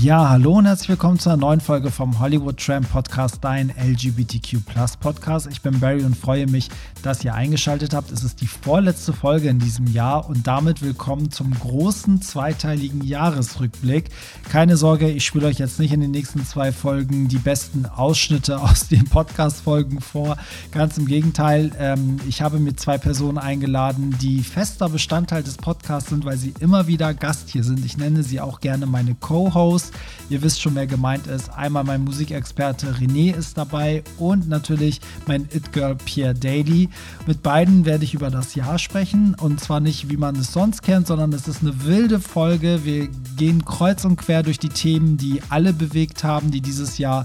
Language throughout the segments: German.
Ja, hallo und herzlich willkommen zu einer neuen Folge vom Hollywood Tramp Podcast, dein LGBTQ Podcast. Ich bin Barry und freue mich, dass ihr eingeschaltet habt. Es ist die vorletzte Folge in diesem Jahr und damit willkommen zum großen zweiteiligen Jahresrückblick. Keine Sorge, ich spiele euch jetzt nicht in den nächsten zwei Folgen die besten Ausschnitte aus den Podcast-Folgen vor. Ganz im Gegenteil, ähm, ich habe mir zwei Personen eingeladen, die fester Bestandteil des Podcasts sind, weil sie immer wieder Gast hier sind. Ich nenne sie auch gerne meine Co-Hosts. Ihr wisst schon, wer gemeint ist. Einmal mein Musikexperte René ist dabei und natürlich mein It-Girl Pierre Daly. Mit beiden werde ich über das Jahr sprechen und zwar nicht, wie man es sonst kennt, sondern es ist eine wilde Folge. Wir gehen kreuz und quer durch die Themen, die alle bewegt haben, die dieses Jahr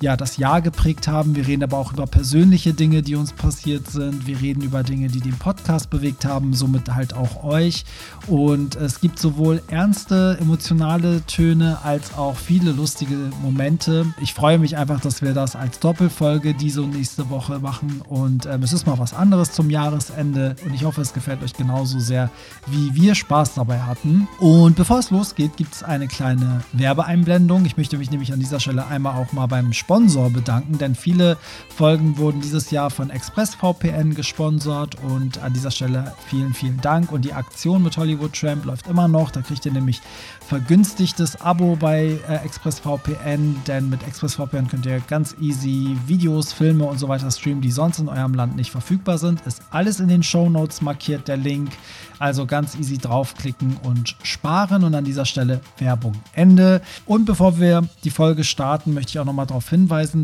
ja, das Jahr geprägt haben. Wir reden aber auch über persönliche Dinge, die uns passiert sind. Wir reden über Dinge, die den Podcast bewegt haben, somit halt auch euch. Und es gibt sowohl ernste, emotionale Töne als auch viele lustige Momente. Ich freue mich einfach, dass wir das als Doppelfolge diese und nächste Woche machen. Und ähm, es ist mal was anderes zum Jahresende. Und ich hoffe, es gefällt euch genauso sehr, wie wir Spaß dabei hatten. Und bevor es losgeht, gibt es eine kleine Werbeeinblendung. Ich möchte mich nämlich an dieser Stelle einmal auch mal beim Sport Sponsor bedanken, denn viele Folgen wurden dieses Jahr von ExpressVPN gesponsert und an dieser Stelle vielen, vielen Dank. Und die Aktion mit Hollywood Tramp läuft immer noch. Da kriegt ihr nämlich vergünstigtes Abo bei äh, ExpressVPN, denn mit ExpressVPN könnt ihr ganz easy Videos, Filme und so weiter streamen, die sonst in eurem Land nicht verfügbar sind. Ist alles in den Show Notes markiert, der Link. Also ganz easy draufklicken und sparen. Und an dieser Stelle Werbung Ende. Und bevor wir die Folge starten, möchte ich auch nochmal darauf hinweisen,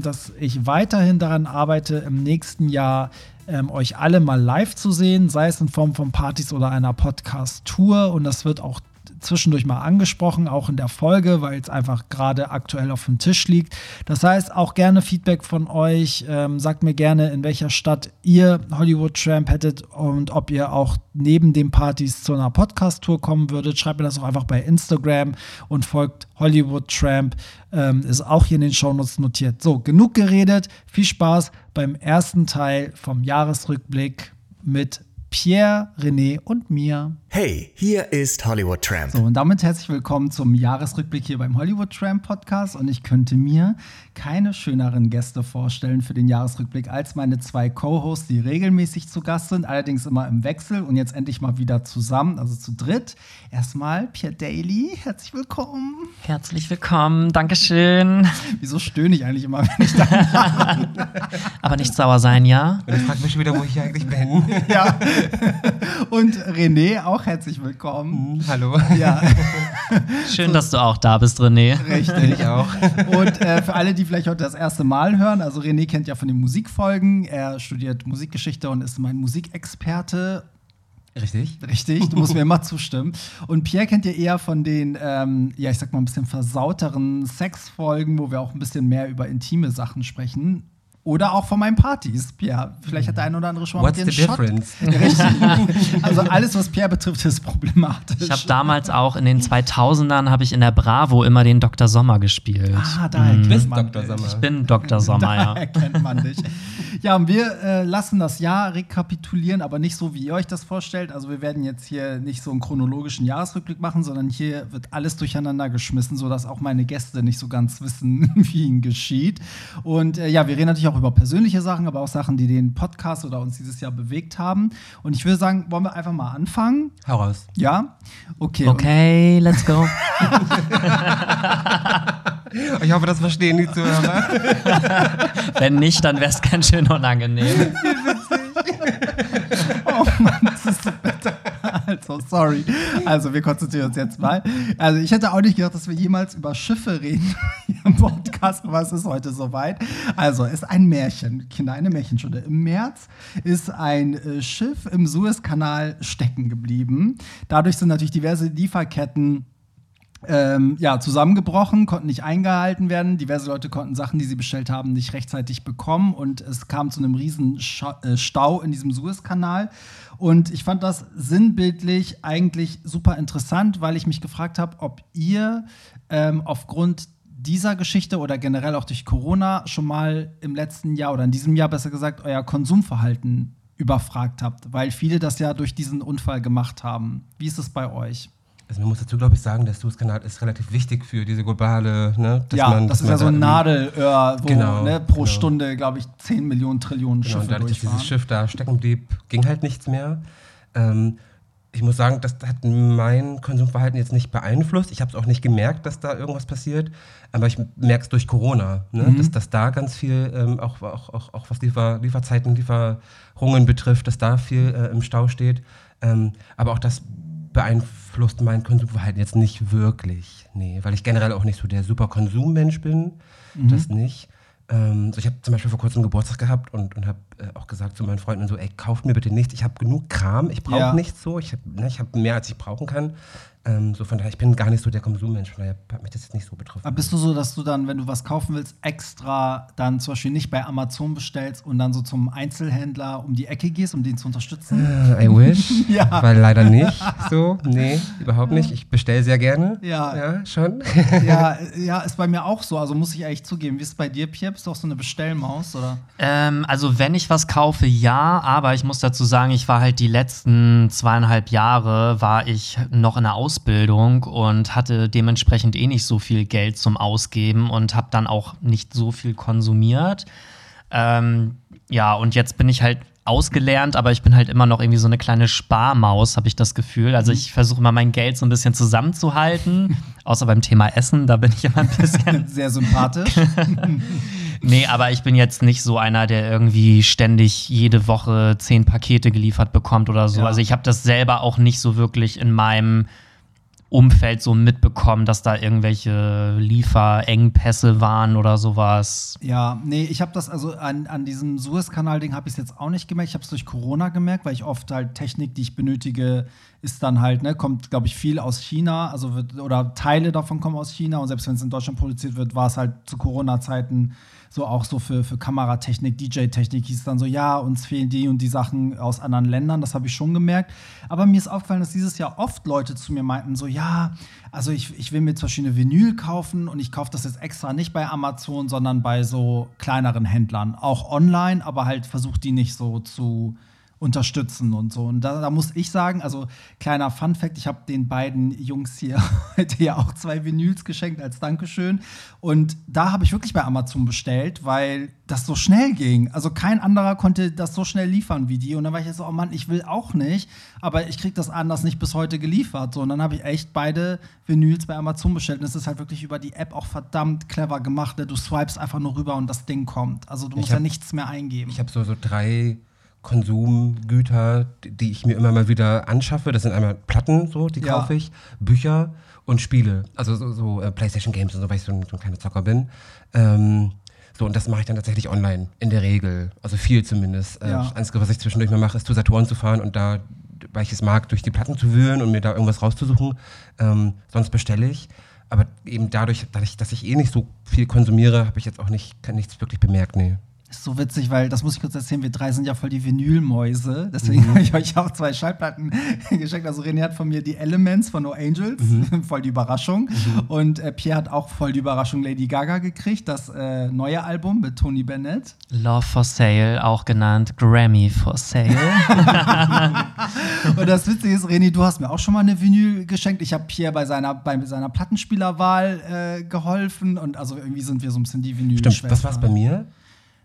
dass ich weiterhin daran arbeite, im nächsten Jahr ähm, euch alle mal live zu sehen, sei es in Form von Partys oder einer Podcast-Tour. Und das wird auch zwischendurch mal angesprochen, auch in der Folge, weil es einfach gerade aktuell auf dem Tisch liegt. Das heißt, auch gerne Feedback von euch. Ähm, sagt mir gerne, in welcher Stadt ihr Hollywood Tramp hättet und ob ihr auch neben den Partys zu einer Podcast-Tour kommen würdet. Schreibt mir das auch einfach bei Instagram und folgt Hollywood Tramp. Ähm, ist auch hier in den Shownotes notiert. So, genug geredet. Viel Spaß beim ersten Teil vom Jahresrückblick mit Pierre, René und mir. Hey, hier ist Hollywood Tramp. So, und damit herzlich willkommen zum Jahresrückblick hier beim Hollywood Tramp Podcast. Und ich könnte mir keine schöneren Gäste vorstellen für den Jahresrückblick als meine zwei Co-Hosts, die regelmäßig zu Gast sind, allerdings immer im Wechsel und jetzt endlich mal wieder zusammen, also zu dritt. Erstmal Pierre Daly, herzlich willkommen. Herzlich willkommen, Dankeschön. Wieso stöhne ich eigentlich immer, wenn ich da Aber nicht sauer sein, ja? Ich frage mich schon wieder, wo ich hier eigentlich bin. ja. Und René, auch herzlich willkommen. Mhm, hallo. Ja. Schön, dass du auch da bist, René. Richtig. Ich auch. Und äh, für alle, die vielleicht heute das erste Mal hören, also René kennt ja von den Musikfolgen. Er studiert Musikgeschichte und ist mein Musikexperte. Richtig. Richtig, du musst mir immer zustimmen. Und Pierre kennt ihr eher von den, ähm, ja, ich sag mal, ein bisschen versauteren Sexfolgen, wo wir auch ein bisschen mehr über intime Sachen sprechen. Oder auch von meinen Partys, Pierre. Vielleicht hat der eine oder andere schon mal What's mit the dir einen difference? Shot. Richtig. Also alles, was Pierre betrifft, ist problematisch. Ich habe damals auch in den 2000ern habe ich in der Bravo immer den Dr. Sommer gespielt. Ah, da erkennt bist man Dr. Sommer. Ich bin Dr. Sommer, Da ja. erkennt man dich. Ja, und wir äh, lassen das Jahr rekapitulieren, aber nicht so, wie ihr euch das vorstellt. Also wir werden jetzt hier nicht so einen chronologischen Jahresrückblick machen, sondern hier wird alles durcheinander geschmissen, sodass auch meine Gäste nicht so ganz wissen, wie ihnen geschieht. Und äh, ja, wir reden natürlich auch über persönliche Sachen, aber auch Sachen, die den Podcast oder uns dieses Jahr bewegt haben. Und ich würde sagen, wollen wir einfach mal anfangen? Hau raus. Ja? Okay. Okay, let's go. Ich hoffe, das verstehen die Zuhörer. Wenn nicht, dann wäre es ganz schön unangenehm. Oh Mann, das ist so Also, sorry. Also, wir konzentrieren uns jetzt mal. Also, ich hätte auch nicht gedacht, dass wir jemals über Schiffe reden im Podcast, aber es ist heute soweit. Also, ist ein Märchen, Kinder, eine Märchenstunde. Im März ist ein äh, Schiff im Suezkanal stecken geblieben. Dadurch sind natürlich diverse Lieferketten ähm, ja, zusammengebrochen, konnten nicht eingehalten werden. Diverse Leute konnten Sachen, die sie bestellt haben, nicht rechtzeitig bekommen und es kam zu einem riesen äh, Stau in diesem Suezkanal. Und ich fand das sinnbildlich eigentlich super interessant, weil ich mich gefragt habe, ob ihr ähm, aufgrund dieser Geschichte oder generell auch durch Corona schon mal im letzten Jahr oder in diesem Jahr besser gesagt euer Konsumverhalten überfragt habt, weil viele das ja durch diesen Unfall gemacht haben. Wie ist es bei euch? Also man muss dazu, glaube ich, sagen, der Suezkanal ist relativ wichtig für diese globale, ne? dass ja, man, das ist ja so ein Nadelöhr, wo Genau, ne, pro genau. Stunde, glaube ich, 10 Millionen Trillionen Genau, Schiffe und dadurch, dass durchfahren. dieses Schiff da stecken blieb, ging halt nichts mehr. Ähm, ich muss sagen, das hat mein Konsumverhalten jetzt nicht beeinflusst. Ich habe es auch nicht gemerkt, dass da irgendwas passiert. Aber ich merke es durch Corona, ne? Mhm. dass, dass da ganz viel, ähm, auch, auch, auch, auch was Liefer, Lieferzeiten, Lieferungen betrifft, dass da viel äh, im Stau steht. Ähm, aber auch das beeinflusst mein Konsumverhalten jetzt nicht wirklich. Nee, weil ich generell auch nicht so der super Konsummensch bin. Das nicht. Ähm, so ich habe zum Beispiel vor kurzem Geburtstag gehabt und, und habe äh, auch gesagt zu meinen Freunden so, ey, kauft mir bitte nichts. Ich habe genug Kram, ich brauche Ja. nichts so. Ich habe ne, ich hab mehr, als ich brauchen kann. Ähm, so von daher, ich bin gar nicht so der Konsummensch. Von daher hat mich das jetzt nicht so betroffen. Aber bist du so, dass du dann, wenn du was kaufen willst, extra dann zum Beispiel nicht bei Amazon bestellst und dann so zum Einzelhändler um die Ecke gehst, um den zu unterstützen? Äh, I wish. Ja. Weil leider nicht so. Nee, überhaupt nicht. Ich bestelle sehr gerne. Ja. Ja, schon. ja, ja, ist bei mir auch so. Also muss ich ehrlich zugeben. Wie ist es bei dir, Pierre? Bist du auch so eine Bestellmaus? Oder? Ähm, also wenn ich was kaufe, ja, aber ich muss dazu sagen, ich war halt die letzten zweieinhalb Jahre, war ich noch in der Ausbildung und hatte dementsprechend eh nicht so viel Geld zum Ausgeben und habe dann auch nicht so viel konsumiert. Ähm, ja, und jetzt bin ich halt ausgelernt, aber ich bin halt immer noch irgendwie so eine kleine Sparmaus, habe ich das Gefühl. Also ich versuche immer mein Geld so ein bisschen zusammenzuhalten, außer beim Thema Essen, da bin ich immer ein bisschen Sehr sympathisch. Nee, aber ich bin jetzt nicht so einer, der irgendwie ständig jede Woche zehn Pakete geliefert bekommt oder so. Ja. Also ich habe das selber auch nicht so wirklich in meinem Umfeld so mitbekommen, dass da irgendwelche Lieferengpässe waren oder sowas. Ja, nee, ich habe das also an, an diesem Suezkanal-Ding habe ich es jetzt auch nicht gemerkt. Ich habe es durch Corona gemerkt, weil ich oft halt Technik, die ich benötige, ist dann halt, ne, kommt, glaube ich, viel aus China, also wird, oder Teile davon kommen aus China und selbst wenn es in Deutschland produziert wird, war es halt zu Corona-Zeiten so auch so für, für Kameratechnik, DJ-Technik hieß es dann so, ja, uns fehlen die und die Sachen aus anderen Ländern, das habe ich schon gemerkt. Aber mir ist aufgefallen, dass dieses Jahr oft Leute zu mir meinten, so, ja, also ich, ich will mir Beispiel eine Vinyl kaufen und ich kaufe das jetzt extra nicht bei Amazon, sondern bei so kleineren Händlern, auch online, aber halt versucht die nicht so zu unterstützen und so. Und da, da muss ich sagen, also kleiner Fun Fact, ich habe den beiden Jungs hier heute ja auch zwei Vinyls geschenkt als Dankeschön. Und da habe ich wirklich bei Amazon bestellt, weil das so schnell ging. Also kein anderer konnte das so schnell liefern wie die. Und dann war ich jetzt so, oh Mann, ich will auch nicht, aber ich kriege das anders nicht bis heute geliefert. So, und dann habe ich echt beide Vinyls bei Amazon bestellt. Und es ist halt wirklich über die App auch verdammt clever gemacht. Ne? Du swipes einfach nur rüber und das Ding kommt. Also du musst hab- ja nichts mehr eingeben. Ich habe so, so drei Konsumgüter, die- ich mir immer mal wieder anschaffe. Das sind einmal Platten, so, die Ja. kaufe ich, Bücher und Spiele. Also so, so äh, Playstation Games und so, weil ich so ein, so ein kleiner Zocker bin. Ähm, so, und das mache ich dann tatsächlich online, in der Regel. Also viel zumindest. Äh, Ja. Das Einzige, was ich zwischendurch mal mache, ist zu Saturn zu fahren und da, weil ich es mag, durch die Platten zu wühlen und mir da irgendwas rauszusuchen. Ähm, sonst bestelle ich. Aber eben dadurch, dadurch, dass ich eh nicht so viel konsumiere, habe ich jetzt auch nicht, kann nichts wirklich bemerkt, nee. Ist so witzig, weil das muss ich kurz erzählen, wir drei sind ja voll die Vinylmäuse. Deswegen habe ich euch auch zwei Schallplatten geschenkt. Also René hat von mir die Elements von No Angels, voll die Überraschung. Und äh, Pierre hat auch voll die Überraschung Lady Gaga gekriegt, das äh, neue Album mit Tony Bennett. Love for Sale, auch genannt Grammy for Sale. Und das Witzige ist, René, du hast mir auch schon mal eine Vinyl geschenkt. Ich habe Pierre bei seiner, bei seiner Plattenspielerwahl äh, geholfen. Und also irgendwie sind wir so ein bisschen die vinyl Stimmt, was war es bei mir?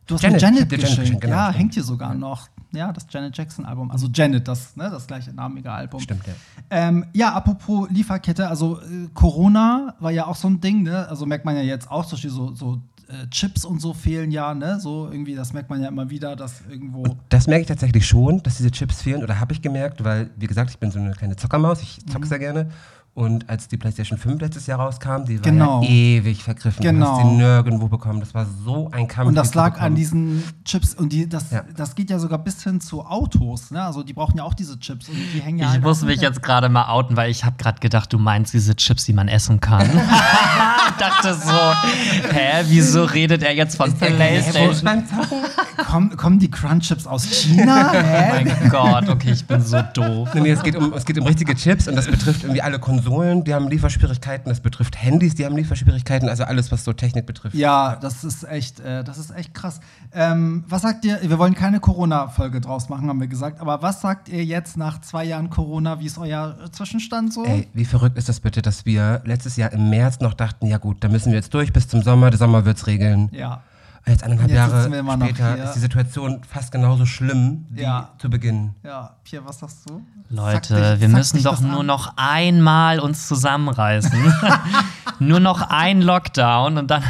Du hast Janet, mir Janet dir Janet geschenkt. geschenkt, ja, hängt hier sogar noch. Ja, das Janet Jackson-Album. Also Janet, das, ne, das gleiche namige Album. Stimmt, ja. Ähm, ja, apropos Lieferkette, also äh, Corona war ja auch so ein Ding, ne? Also merkt man ja jetzt auch, zum Beispiel so, so äh, Chips und so fehlen ja, ne? So irgendwie, das merkt man ja immer wieder, dass irgendwo. Das merke ich tatsächlich schon, dass diese Chips fehlen oder habe ich gemerkt, weil, wie gesagt, ich bin so eine kleine Zockermaus, ich Mhm. zocke sehr gerne. Und als die PlayStation 5 letztes Jahr rauskam, die war Genau. ja ewig vergriffen. Genau. Du hast sie nirgendwo bekommen. Das war so ein Kampf. Und das lag an diesen Chips und die, das, Ja. das geht ja sogar bis hin zu Autos, ne? Also die brauchen ja auch diese Chips und die hängen ja Ich halt muss mich jetzt gerade mal outen, weil ich habe gerade gedacht, du meinst diese Chips, die man essen kann. ich dachte so, hä, wieso redet er jetzt von ist Playstation? Zocken? Kommen, die Crunchips aus China? Oh mein Gott, okay, ich bin so doof. Nee, nee, es geht, um, es geht um richtige Chips und das betrifft irgendwie alle Konsolen, die haben Lieferschwierigkeiten, das betrifft Handys, die haben Lieferschwierigkeiten, also alles, was so Technik betrifft. Ja, das ist echt, äh, das ist echt krass. Ähm, was sagt ihr? Wir wollen keine Corona-Folge draus machen, haben wir gesagt. Aber was sagt ihr jetzt nach zwei Jahren Corona? Wie ist euer Zwischenstand so? Ey, wie verrückt ist das bitte, dass wir letztes Jahr im März noch dachten, ja gut, da müssen wir jetzt durch bis zum Sommer, der Sommer wird's regeln. Ja. Jetzt eineinhalb Jetzt Jahre später hier. ist die Situation fast genauso schlimm wie Ja. zu Beginn. Ja, Pierre, was sagst du? Leute, dich- wir müssen doch nur an. noch einmal uns zusammenreißen. nur noch ein Lockdown und dann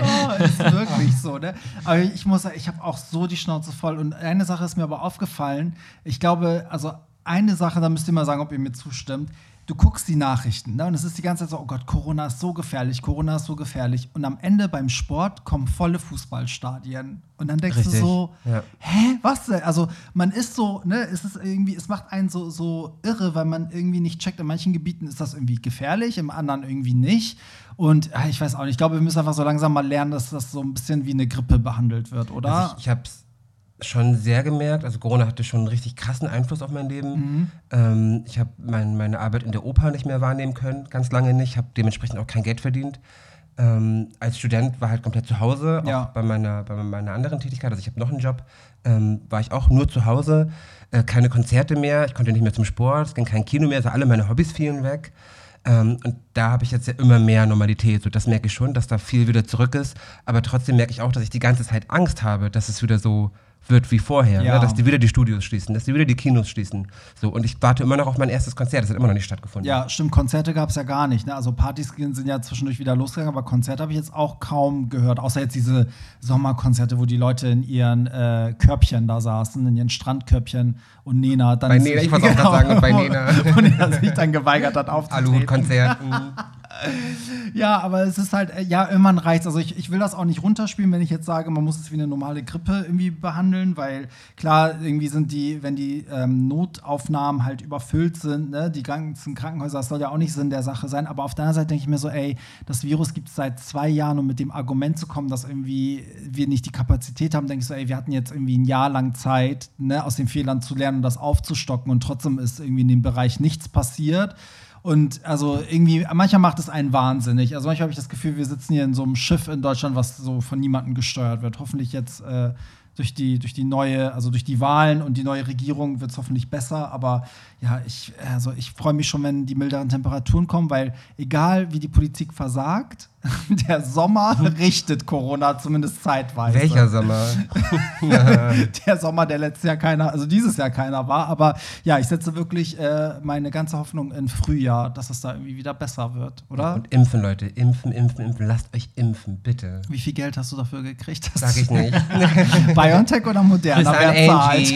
Oh, ist wirklich so, ne? Aber ich muss sagen, ich habe auch so die Schnauze voll. Und eine Sache ist mir aber aufgefallen. Ich glaube, also eine Sache, da müsst ihr mal sagen, ob ihr mir zustimmt. Du guckst die Nachrichten, ne? Und es ist die ganze Zeit so, oh Gott, Corona ist so gefährlich, Corona ist so gefährlich. Und am Ende beim Sport kommen volle Fußballstadien. Und dann denkst Richtig, du so, ja. hä, was denn? Also man ist so, ne, es ist irgendwie, es macht einen so, so irre, weil man irgendwie nicht checkt. In manchen Gebieten ist das irgendwie gefährlich, im anderen irgendwie nicht. Und ah, ich weiß auch nicht, ich glaube, wir müssen einfach so langsam mal lernen, dass das so ein bisschen wie eine Grippe behandelt wird, oder? Also ich ich habe es schon sehr gemerkt. Also Corona hatte schon einen richtig krassen Einfluss auf mein Leben. Mhm. Ähm, ich habe mein, meine Arbeit in der Oper nicht mehr wahrnehmen können, ganz lange nicht. Habe dementsprechend auch kein Geld verdient. Ähm, als Student war halt komplett zu Hause, auch Ja. bei, meiner, bei meiner anderen Tätigkeit. Also ich habe noch einen Job. Ähm, war ich auch nur zu Hause, äh, keine Konzerte mehr, ich konnte nicht mehr zum Sport, es ging kein Kino mehr, also alle meine Hobbys fielen weg. Ähm, und da habe ich jetzt ja immer mehr Normalität. So, das merke ich schon, dass da viel wieder zurück ist. Aber trotzdem merke ich auch, dass ich die ganze Zeit Angst habe, dass es wieder so wird wie vorher. Ja. Ne? Dass die wieder die Studios schließen, dass die wieder die Kinos schließen. So, und ich warte immer noch auf mein erstes Konzert. Das hat immer noch nicht stattgefunden. Ja, stimmt, Konzerte gab es ja gar nicht. Ne? Also Partys sind ja zwischendurch wieder losgegangen, aber Konzerte habe ich jetzt auch kaum gehört. Außer jetzt diese Sommerkonzerte, wo die Leute in ihren äh, Körbchen da saßen, in ihren Strandkörbchen und Nena dann. Bei Nena, ich wollte auch gerade sagen, und bei Nena. und Nena sich dann geweigert hat aufzutreten. Aluhut-Konzert. Ja, aber es ist halt, äh, ja, irgendwann reicht's. Also ich, ich will das auch nicht runterspielen, wenn ich jetzt sage, man muss es wie eine normale Grippe irgendwie behandeln, weil klar, irgendwie sind die, wenn die ähm, Notaufnahmen halt überfüllt sind, ne, die ganzen Krankenhäuser, das soll ja auch nicht Sinn der Sache sein. Aber auf der anderen Seite denke ich mir so, ey, das Virus gibt es seit zwei Jahren und mit dem Argument zu kommen, dass irgendwie wir nicht die Kapazität haben, denke ich so, ey, wir hatten jetzt irgendwie ein Jahr lang Zeit, ne, aus den Fehlern zu lernen und das aufzustocken und trotzdem ist irgendwie in dem Bereich nichts passiert. Und also irgendwie, manchmal macht es einen wahnsinnig. Also manchmal habe ich das Gefühl, wir sitzen hier in so einem Schiff in Deutschland, was so von niemandem gesteuert wird. Hoffentlich jetzt äh, durch, die, durch die neue, also durch die Wahlen und die neue Regierung wird es hoffentlich besser. Aber ja, ich, also ich freue mich schon, wenn die milderen Temperaturen kommen, weil egal wie die Politik versagt, der Sommer richtet Corona zumindest zeitweise. Welcher Sommer? der Sommer, der letztes Jahr keiner, also dieses Jahr keiner war. Aber ja, ich setze wirklich äh, meine ganze Hoffnung in Frühjahr, dass es da irgendwie wieder besser wird, oder? Und impfen, Leute. Impfen, impfen, impfen. Lasst euch impfen, bitte. Wie viel Geld hast du dafür gekriegt? Sag ich nicht. BioNTech oder Moderna? Wer zahlt?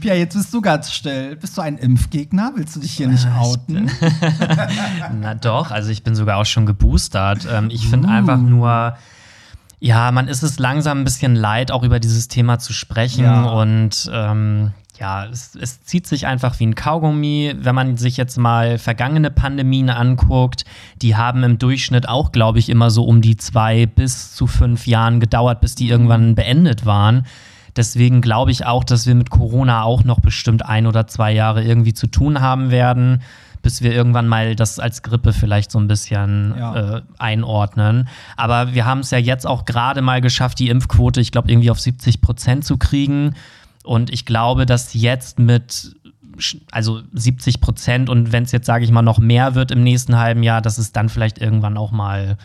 Pia, jetzt bist du ganz still. Bist du ein Impfgegner? Willst du dich hier nicht outen? Na doch, also ich bin sogar auch schon geboostert. Ähm, ich finde Uh. einfach nur, ja, man ist es langsam ein bisschen leid, auch über dieses Thema zu sprechen. Ja. Und ähm, ja, es, es zieht sich einfach wie ein Kaugummi. Wenn man sich jetzt mal vergangene Pandemien anguckt, die haben im Durchschnitt auch, glaube ich, immer so um die zwei bis zu fünf Jahren gedauert, bis die irgendwann beendet waren. Deswegen glaube ich auch, dass wir mit Corona auch noch bestimmt ein oder zwei Jahre irgendwie zu tun haben werden, bis wir irgendwann mal das als Grippe vielleicht so ein bisschen Ja. äh, einordnen. Aber wir haben es ja jetzt auch gerade mal geschafft, die Impfquote, ich glaube, irgendwie auf 70 Prozent zu kriegen. Und ich glaube, dass jetzt mit also 70 Prozent und wenn es jetzt, sage ich mal, noch mehr wird im nächsten halben Jahr, dass es dann vielleicht irgendwann auch mal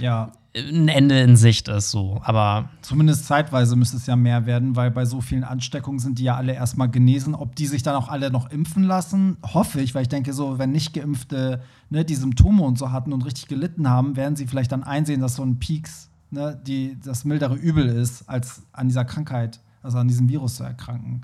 Ja. Ein Ende in Sicht ist. So. Aber Zumindest zeitweise müsste es ja mehr werden, weil bei so vielen Ansteckungen sind die ja alle erstmal genesen. Ob die sich dann auch alle noch impfen lassen, hoffe ich, weil ich denke, so, wenn nicht Geimpfte ne, die Symptome und so hatten und richtig gelitten haben, werden sie vielleicht dann einsehen, dass so ein Peaks ne, die, das mildere Übel ist, als an dieser Krankheit, also an diesem Virus zu erkranken.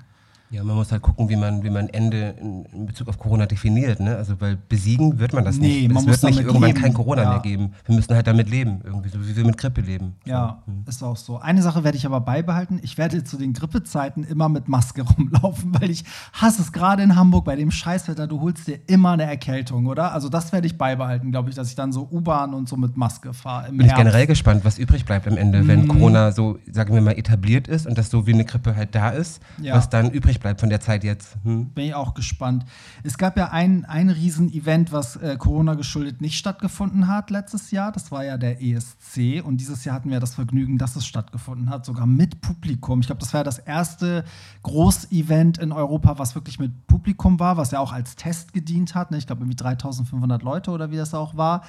Ja, man muss halt gucken, wie man, wie man Ende in, Bezug auf Corona definiert, ne? Also, weil besiegen wird man das Nee, nicht. man es wird nicht irgendwann leben. kein Corona Ja. mehr geben. Wir müssen halt damit leben, irgendwie, so wie wir mit Grippe leben. Ja, So. hm. ist auch so. Eine Sache werde ich aber beibehalten. Ich werde zu den Grippezeiten immer mit Maske rumlaufen, weil ich hasse es gerade in Hamburg bei dem Scheißwetter. Du holst dir immer eine Erkältung, oder? Also das werde ich beibehalten, glaube ich, dass ich dann so U-Bahn und so mit Maske fahre. Bin ich Herbst. generell gespannt, was übrig bleibt am Ende, Mhm. wenn Corona so, sagen wir mal, etabliert ist und das so wie eine Grippe halt da ist, Ja. was dann übrig bleibt von der Zeit jetzt. Hm? Bin ich auch gespannt. Es gab ja ein, ein Riesen-Event, was äh, Corona geschuldet nicht stattgefunden hat letztes Jahr. Das war ja der ESC. Und dieses Jahr hatten wir das Vergnügen, dass es stattgefunden hat, sogar mit Publikum. Ich glaube, das war ja das erste Groß-Event in Europa, was wirklich mit Publikum war, was ja auch als Test gedient hat. Ne? Ich glaube, irgendwie 3500 Leute oder wie das auch war.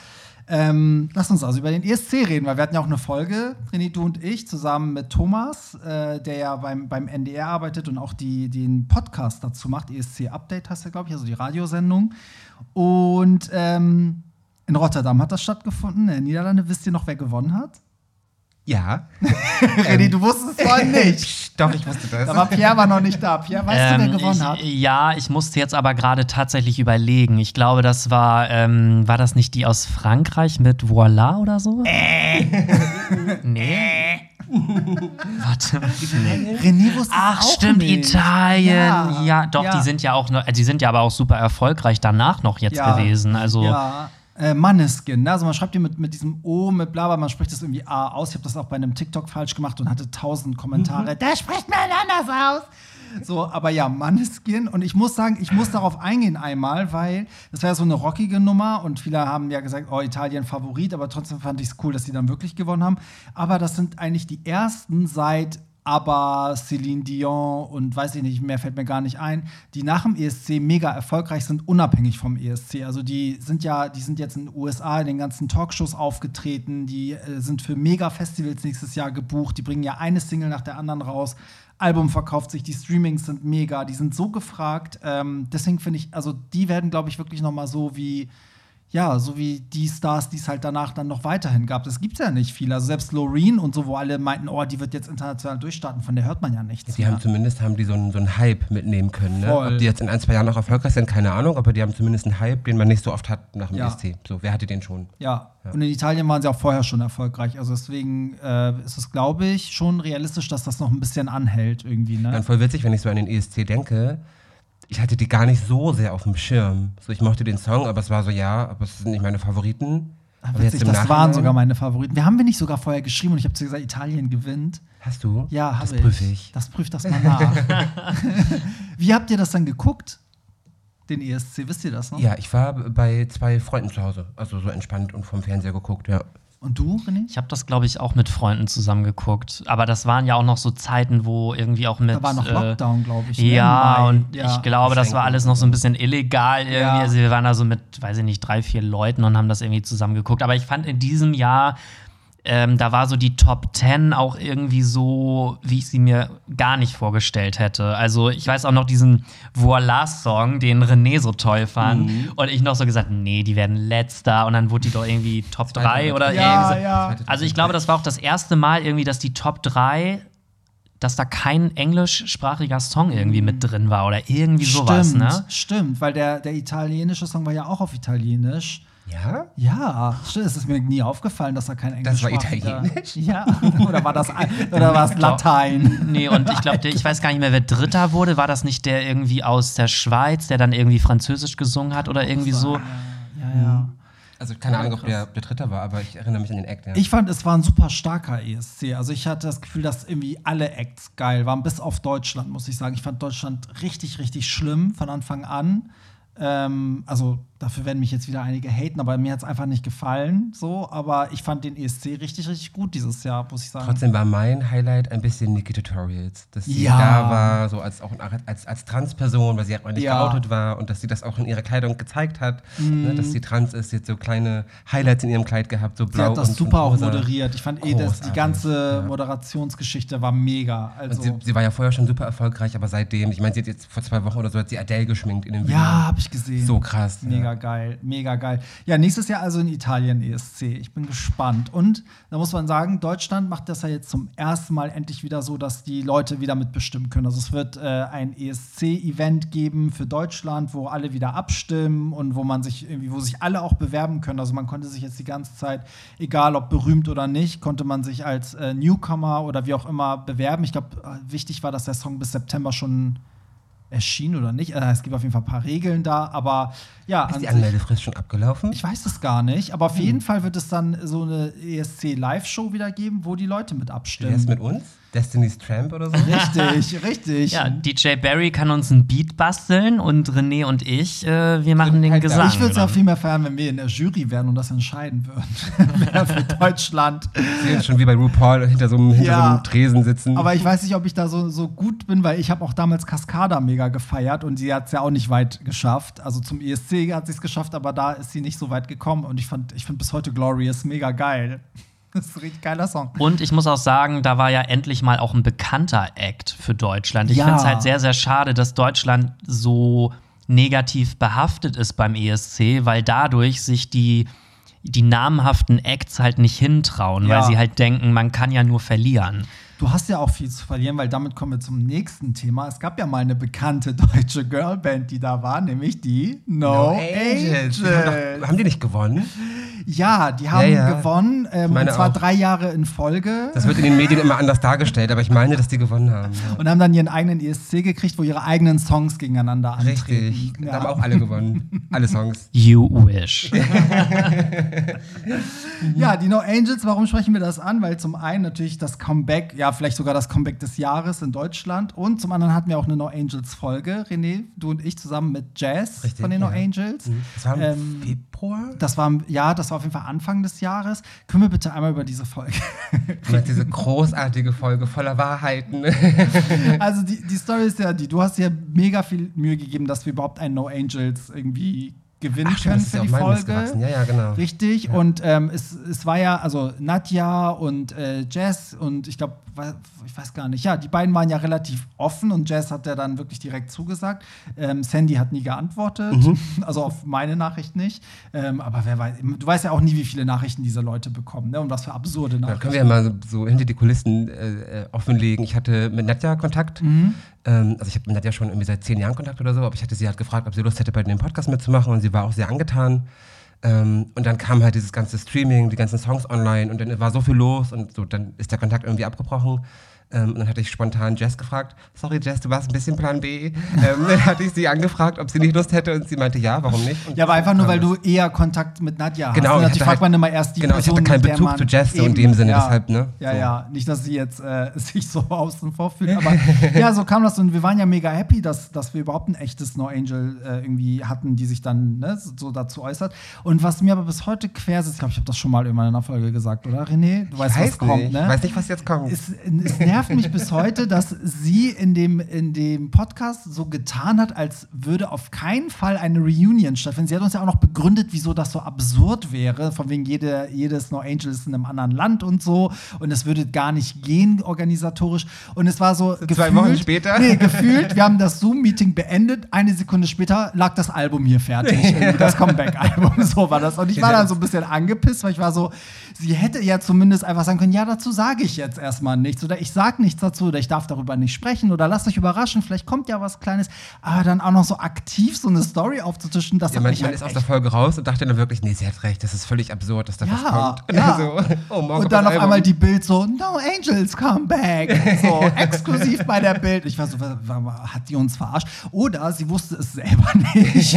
Ähm, lass uns also über den ESC reden, weil wir hatten ja auch eine Folge, René, du und ich, zusammen mit Thomas, äh, der ja beim, beim NDR arbeitet und auch die, den Podcast dazu macht. ESC Update heißt er, glaube ich, also die Radiosendung. Und ähm, in Rotterdam hat das stattgefunden, in den Niederlanden. Wisst ihr noch, wer gewonnen hat? Ja. René, du wusstest es vorhin nicht. Doch, ich wusste das. Aber Pierre war noch nicht da. Pierre, weißt du, wer Ähm, gewonnen ich, hat? Ja, ich musste jetzt aber gerade tatsächlich überlegen. Ich glaube, das war, ähm, war das nicht die aus Frankreich mit Voila oder so? Äh. nee. Warte. Nee. René wusste Ach, auch stimmt, nicht. Italien. Ja, Ja, doch, ja. die sind ja auch noch, äh, die sind ja aber auch super erfolgreich danach noch jetzt Ja. gewesen. Also Ja. Äh, Manneskin, ne? also man schreibt hier mit, mit diesem O, mit bla, bla, man spricht das irgendwie A aus. Ich habe das auch bei einem TikTok falsch gemacht und hatte tausend Kommentare. Da spricht man anders aus. So, aber ja, Manneskin. Und ich muss sagen, ich muss darauf eingehen einmal, weil das war ja so eine rockige Nummer und viele haben ja gesagt, oh, Italien Favorit, aber trotzdem fand ich es cool, dass die dann wirklich gewonnen haben. Aber das sind eigentlich die ersten seit aber Celine Dion und weiß ich nicht, mehr fällt mir gar nicht ein, die nach dem ESC mega erfolgreich sind, unabhängig vom ESC. Also die sind ja, die sind jetzt in den USA in den ganzen Talkshows aufgetreten, die äh, sind für Mega-Festivals nächstes Jahr gebucht, die bringen ja eine Single nach der anderen raus. Album verkauft sich, die Streamings sind mega, die sind so gefragt. Ähm, deswegen finde ich, also die werden, glaube ich, wirklich noch mal so wie ja, so wie die Stars, die es halt danach dann noch weiterhin gab. Das gibt es ja nicht viel. Also selbst Loreen und so, wo alle meinten, oh, die wird jetzt international durchstarten, von der hört man ja nichts. Die mehr. haben zumindest haben die so einen, so einen Hype mitnehmen können. Ne? Ob die jetzt in ein, zwei Jahren noch erfolgreich sind, keine Ahnung, aber die haben zumindest einen Hype, den man nicht so oft hat nach dem Ja. ESC. So, wer hatte den schon? ja. und in Italien waren sie auch vorher schon erfolgreich. Also deswegen äh, ist es, glaube ich, schon realistisch, dass das noch ein bisschen anhält irgendwie. Ne? Dann voll witzig, wenn ich so an den ESC denke. Ich hatte die gar nicht so sehr auf dem Schirm. So, ich mochte den Song, aber es war so, ja, aber es sind nicht meine Favoriten. Aber Witzig, das waren sogar meine Favoriten. Wir haben wir nicht sogar vorher geschrieben und ich habe zu gesagt, Italien gewinnt. Hast du? Ja, das habe ich. prüfe ich. Das prüft das mal nach. Wie habt ihr das dann geguckt? Den ESC, wisst ihr das noch? Ja, ich war bei zwei Freunden zu Hause. Also so entspannt und vom Fernseher geguckt, ja. Und du, René? Ich habe das, glaube ich, auch mit Freunden zusammen geguckt. Aber das waren ja auch noch so Zeiten, wo irgendwie auch mit. Da war noch äh, Lockdown, glaube ich. ne? Ja, Mai. und Ja. ich glaube, das war alles noch so ein bisschen illegal irgendwie. Ja. Also wir waren da so mit, weiß ich nicht, drei, vier Leuten und haben das irgendwie zusammen geguckt. Aber ich fand in diesem Jahr, ähm, da war so die Top 10 auch irgendwie so, wie ich sie mir gar nicht vorgestellt hätte. Also ich weiß auch noch diesen Voila-Song, den René so toll fand. Mhm. Und ich noch so gesagt, nee, die werden letzter. Und dann wurde die doch irgendwie Top 3 oder Ja, irgendwie so. ja. Also ich glaube, das war auch das erste Mal irgendwie, dass die Top 3 dass da kein englischsprachiger Song irgendwie mit drin war oder irgendwie sowas, stimmt, ne? Stimmt, weil der, der italienische Song war ja auch auf Italienisch. Ja? Ja, stimmt, es ist mir nie aufgefallen, dass da kein Englisch Das war Italienisch? Ja, oder war das oder war es Latein? Nee, und ich glaube, ich weiß gar nicht mehr, wer Dritter wurde. War das nicht der irgendwie aus der Schweiz, der dann irgendwie Französisch gesungen hat oder irgendwie so? Ja, ja. Also keine Ahnung, ob der, der Dritte war, aber ich erinnere mich an den Act. Ja. Ich fand, es war ein super starker ESC. Also ich hatte das Gefühl, dass irgendwie alle Acts geil waren, bis auf Deutschland, muss ich sagen. Ich fand Deutschland richtig, richtig schlimm von Anfang an. Ähm, also dafür werden mich jetzt wieder einige haten, aber mir hat es einfach nicht gefallen. So, aber ich fand den ESC richtig, richtig gut dieses Jahr, muss ich sagen. Trotzdem war mein Highlight ein bisschen Niki Tutorials. Dass sie Ja. da war, so als, auch als, als Transperson, weil sie auch nicht Ja. Mhm. geoutet war und dass sie das auch in ihrer Kleidung gezeigt hat. Ne, dass sie trans ist, sie hat so kleine Highlights in ihrem Kleid gehabt, so Sie blau hat das und super und auch moderiert. Ich fand eh, dass die ganze ja. Moderationsgeschichte war mega. Also, sie, sie war ja vorher schon super erfolgreich, aber seitdem, ich meine, sie hat jetzt vor zwei Wochen oder so hat sie Adele geschminkt in dem Video. ja, habe ich gesehen. So krass. Mega Geil, mega geil. Ja, nächstes Jahr also in Italien ESC. Ich bin gespannt. Und da muss man sagen, Deutschland macht das ja jetzt zum ersten Mal endlich wieder so, dass die Leute wieder mitbestimmen können. Also es wird äh, ein ESC-Event geben für Deutschland, wo alle wieder abstimmen und wo man sich irgendwie, wo sich alle auch bewerben können. Also man konnte sich jetzt die ganze Zeit, egal ob berühmt oder nicht, konnte man sich als äh, Newcomer oder wie auch immer bewerben. Ich glaube, wichtig war, dass der Song bis September schon erschienen oder nicht. Äh, es gibt auf jeden Fall ein paar Regeln da, aber ja. Ist die Anmeldefrist schon abgelaufen? ich weiß es gar nicht, aber auf jeden Fall wird es dann so eine ESC Live-Show wieder geben, wo die Leute mit Wer ist abstimmen. mit uns? Destiny's Tramp oder so? Richtig, richtig. Ja, DJ Barry kann uns ein Beat basteln und René und ich, äh, wir machen den halt. Gesang. ich würde es auch viel mehr feiern, wenn wir in der Jury wären und das entscheiden würden. Wer für Deutschland. Sie sind schon wie bei RuPaul hinter so einem, hinter Ja. so einem Tresen sitzen. Aber ich weiß nicht, ob ich da so, so gut bin, weil ich habe auch damals Cascada mega gefeiert und sie hat es ja auch nicht weit geschafft. Also zum ESC hat sie es geschafft, aber da ist sie nicht so weit gekommen und ich fand, ich finde bis heute Glorious mega geil. Das ist ein richtig geiler Song. Und ich muss auch sagen, da war ja endlich mal auch ein bekannter Act für Deutschland. Ich Ja. finde es halt sehr, sehr schade, dass Deutschland so negativ behaftet ist beim ESC, weil dadurch sich die, die namhaften Acts halt nicht hintrauen, Ja. weil sie halt denken, man kann ja nur verlieren. Du hast ja auch viel zu verlieren, weil damit kommen wir zum nächsten Thema. Es gab ja mal eine bekannte deutsche Girlband, die da war, nämlich die No, Angels. Die haben, doch, haben die nicht gewonnen? Ja, die haben Ja, ja. gewonnen, ähm, und zwar auch. drei Jahre in Folge. Das wird in den Medien immer anders dargestellt, aber ich meine, dass die gewonnen haben. Ja. und haben dann ihren eigenen ESC gekriegt, wo ihre eigenen Songs gegeneinander antreten. Richtig. Da haben auch alle gewonnen. Alle Songs. You wish. Ja, die No Angels, warum sprechen wir das an? Weil zum einen natürlich das Comeback, ja, vielleicht sogar das Comeback des Jahres in Deutschland. Und zum anderen hatten wir auch eine No Angels Folge, René, du und ich zusammen mit Jazz Richtig, von den No. Angels. Das war im Ähm, Februar? Das war, ja, das war auf jeden Fall Anfang des Jahres. Können wir bitte einmal über diese Folge? Meinst diese großartige Folge voller Wahrheiten. also die, die Story ist ja die, du hast dir mega viel Mühe gegeben, dass wir überhaupt einen No Angels irgendwie gewinnen können das ist für ja die Folge. Ja, ja, genau. Richtig, und ähm, es, es war ja, also Nadja und äh, Jazz und ich glaube, ich weiß gar nicht, ja, die beiden waren ja relativ offen und Jazz hat ja dann wirklich direkt zugesagt. Ähm, Sandy hat nie geantwortet, Mhm. also auf meine Nachricht nicht. Ähm, aber wer weiß, du weißt ja auch nie, wie viele Nachrichten diese Leute bekommen, ne? Und was für absurde Da Nachrichten. können wir ja mal so, so hinter die Kulissen äh, äh, offenlegen. Ich hatte mit Nadja Kontakt. Mhm. Ähm, also ich habe mit Nadja schon irgendwie seit zehn Jahren Kontakt oder so, aber ich hatte sie halt gefragt, ob sie Lust hätte, bei dem Podcast mitzumachen und sie war auch sehr angetan. Ähm, und dann kam halt dieses ganze Streaming, die ganzen Songs online und dann war so viel los und so, dann ist der Kontakt irgendwie abgebrochen. Ähm, und dann hatte ich spontan Jess gefragt, sorry Jess, du warst ein bisschen Plan B. ähm, dann hatte ich sie angefragt, ob sie nicht Lust hätte und sie meinte, ja, warum nicht? Und Ja, aber einfach nur, weil du eher Kontakt mit Nadja hast. Genau, Und ich Natürlich fragt halt- man immer erst die genau, ich Person, hatte keinen Bezug zu Jess so in dem Sinne, ja, deshalb, ne, Ja, so. ja, nicht, dass sie jetzt äh, sich so außen vor fühlt, aber ja, so kam das und wir waren ja mega happy, dass, dass wir überhaupt ein echtes No Angel äh, irgendwie hatten, die sich dann ne, so dazu äußert. Und was mir aber bis heute quer sitzt, ich glaube, ich habe das schon mal in einer Folge gesagt, oder René? Du weißt, ich was weiß kommt, nicht, ne? ich weiß nicht, was jetzt kommt. Es, es nervt mich bis heute, dass sie in dem, in dem Podcast so getan hat, als würde auf keinen Fall eine Reunion stattfinden. Sie hat uns ja auch noch begründet, wieso das so absurd wäre, von wegen jede, jedes No Angel ist in einem anderen Land und so. Und es würde gar nicht gehen organisatorisch. Und es war so Zwei Wochen später? Nee, gefühlt, wir haben das Zoom-Meeting beendet. Eine Sekunde später lag das Album hier fertig. Das Comeback-Album. So war das. Und ich war dann so ein bisschen angepisst, weil ich war so, sie hätte ja zumindest einfach sagen können, ja, dazu sage ich jetzt erstmal nichts. Oder ich sage nichts dazu oder ich darf darüber nicht sprechen oder lasst euch überraschen, vielleicht kommt ja was Kleines. Aber dann auch noch so aktiv so eine Story aufzutischen, das Ja, man, halt ist aus der Folge raus und dachte dann wirklich, nee, sie hat recht, das ist völlig absurd, dass da was ja, kommt. ja. Also, oh, und dann auf das einmal die Bild so, No Angels come back. So, exklusiv bei der Bild. Ich war so, hat die uns verarscht? Oder sie wusste es selber nicht.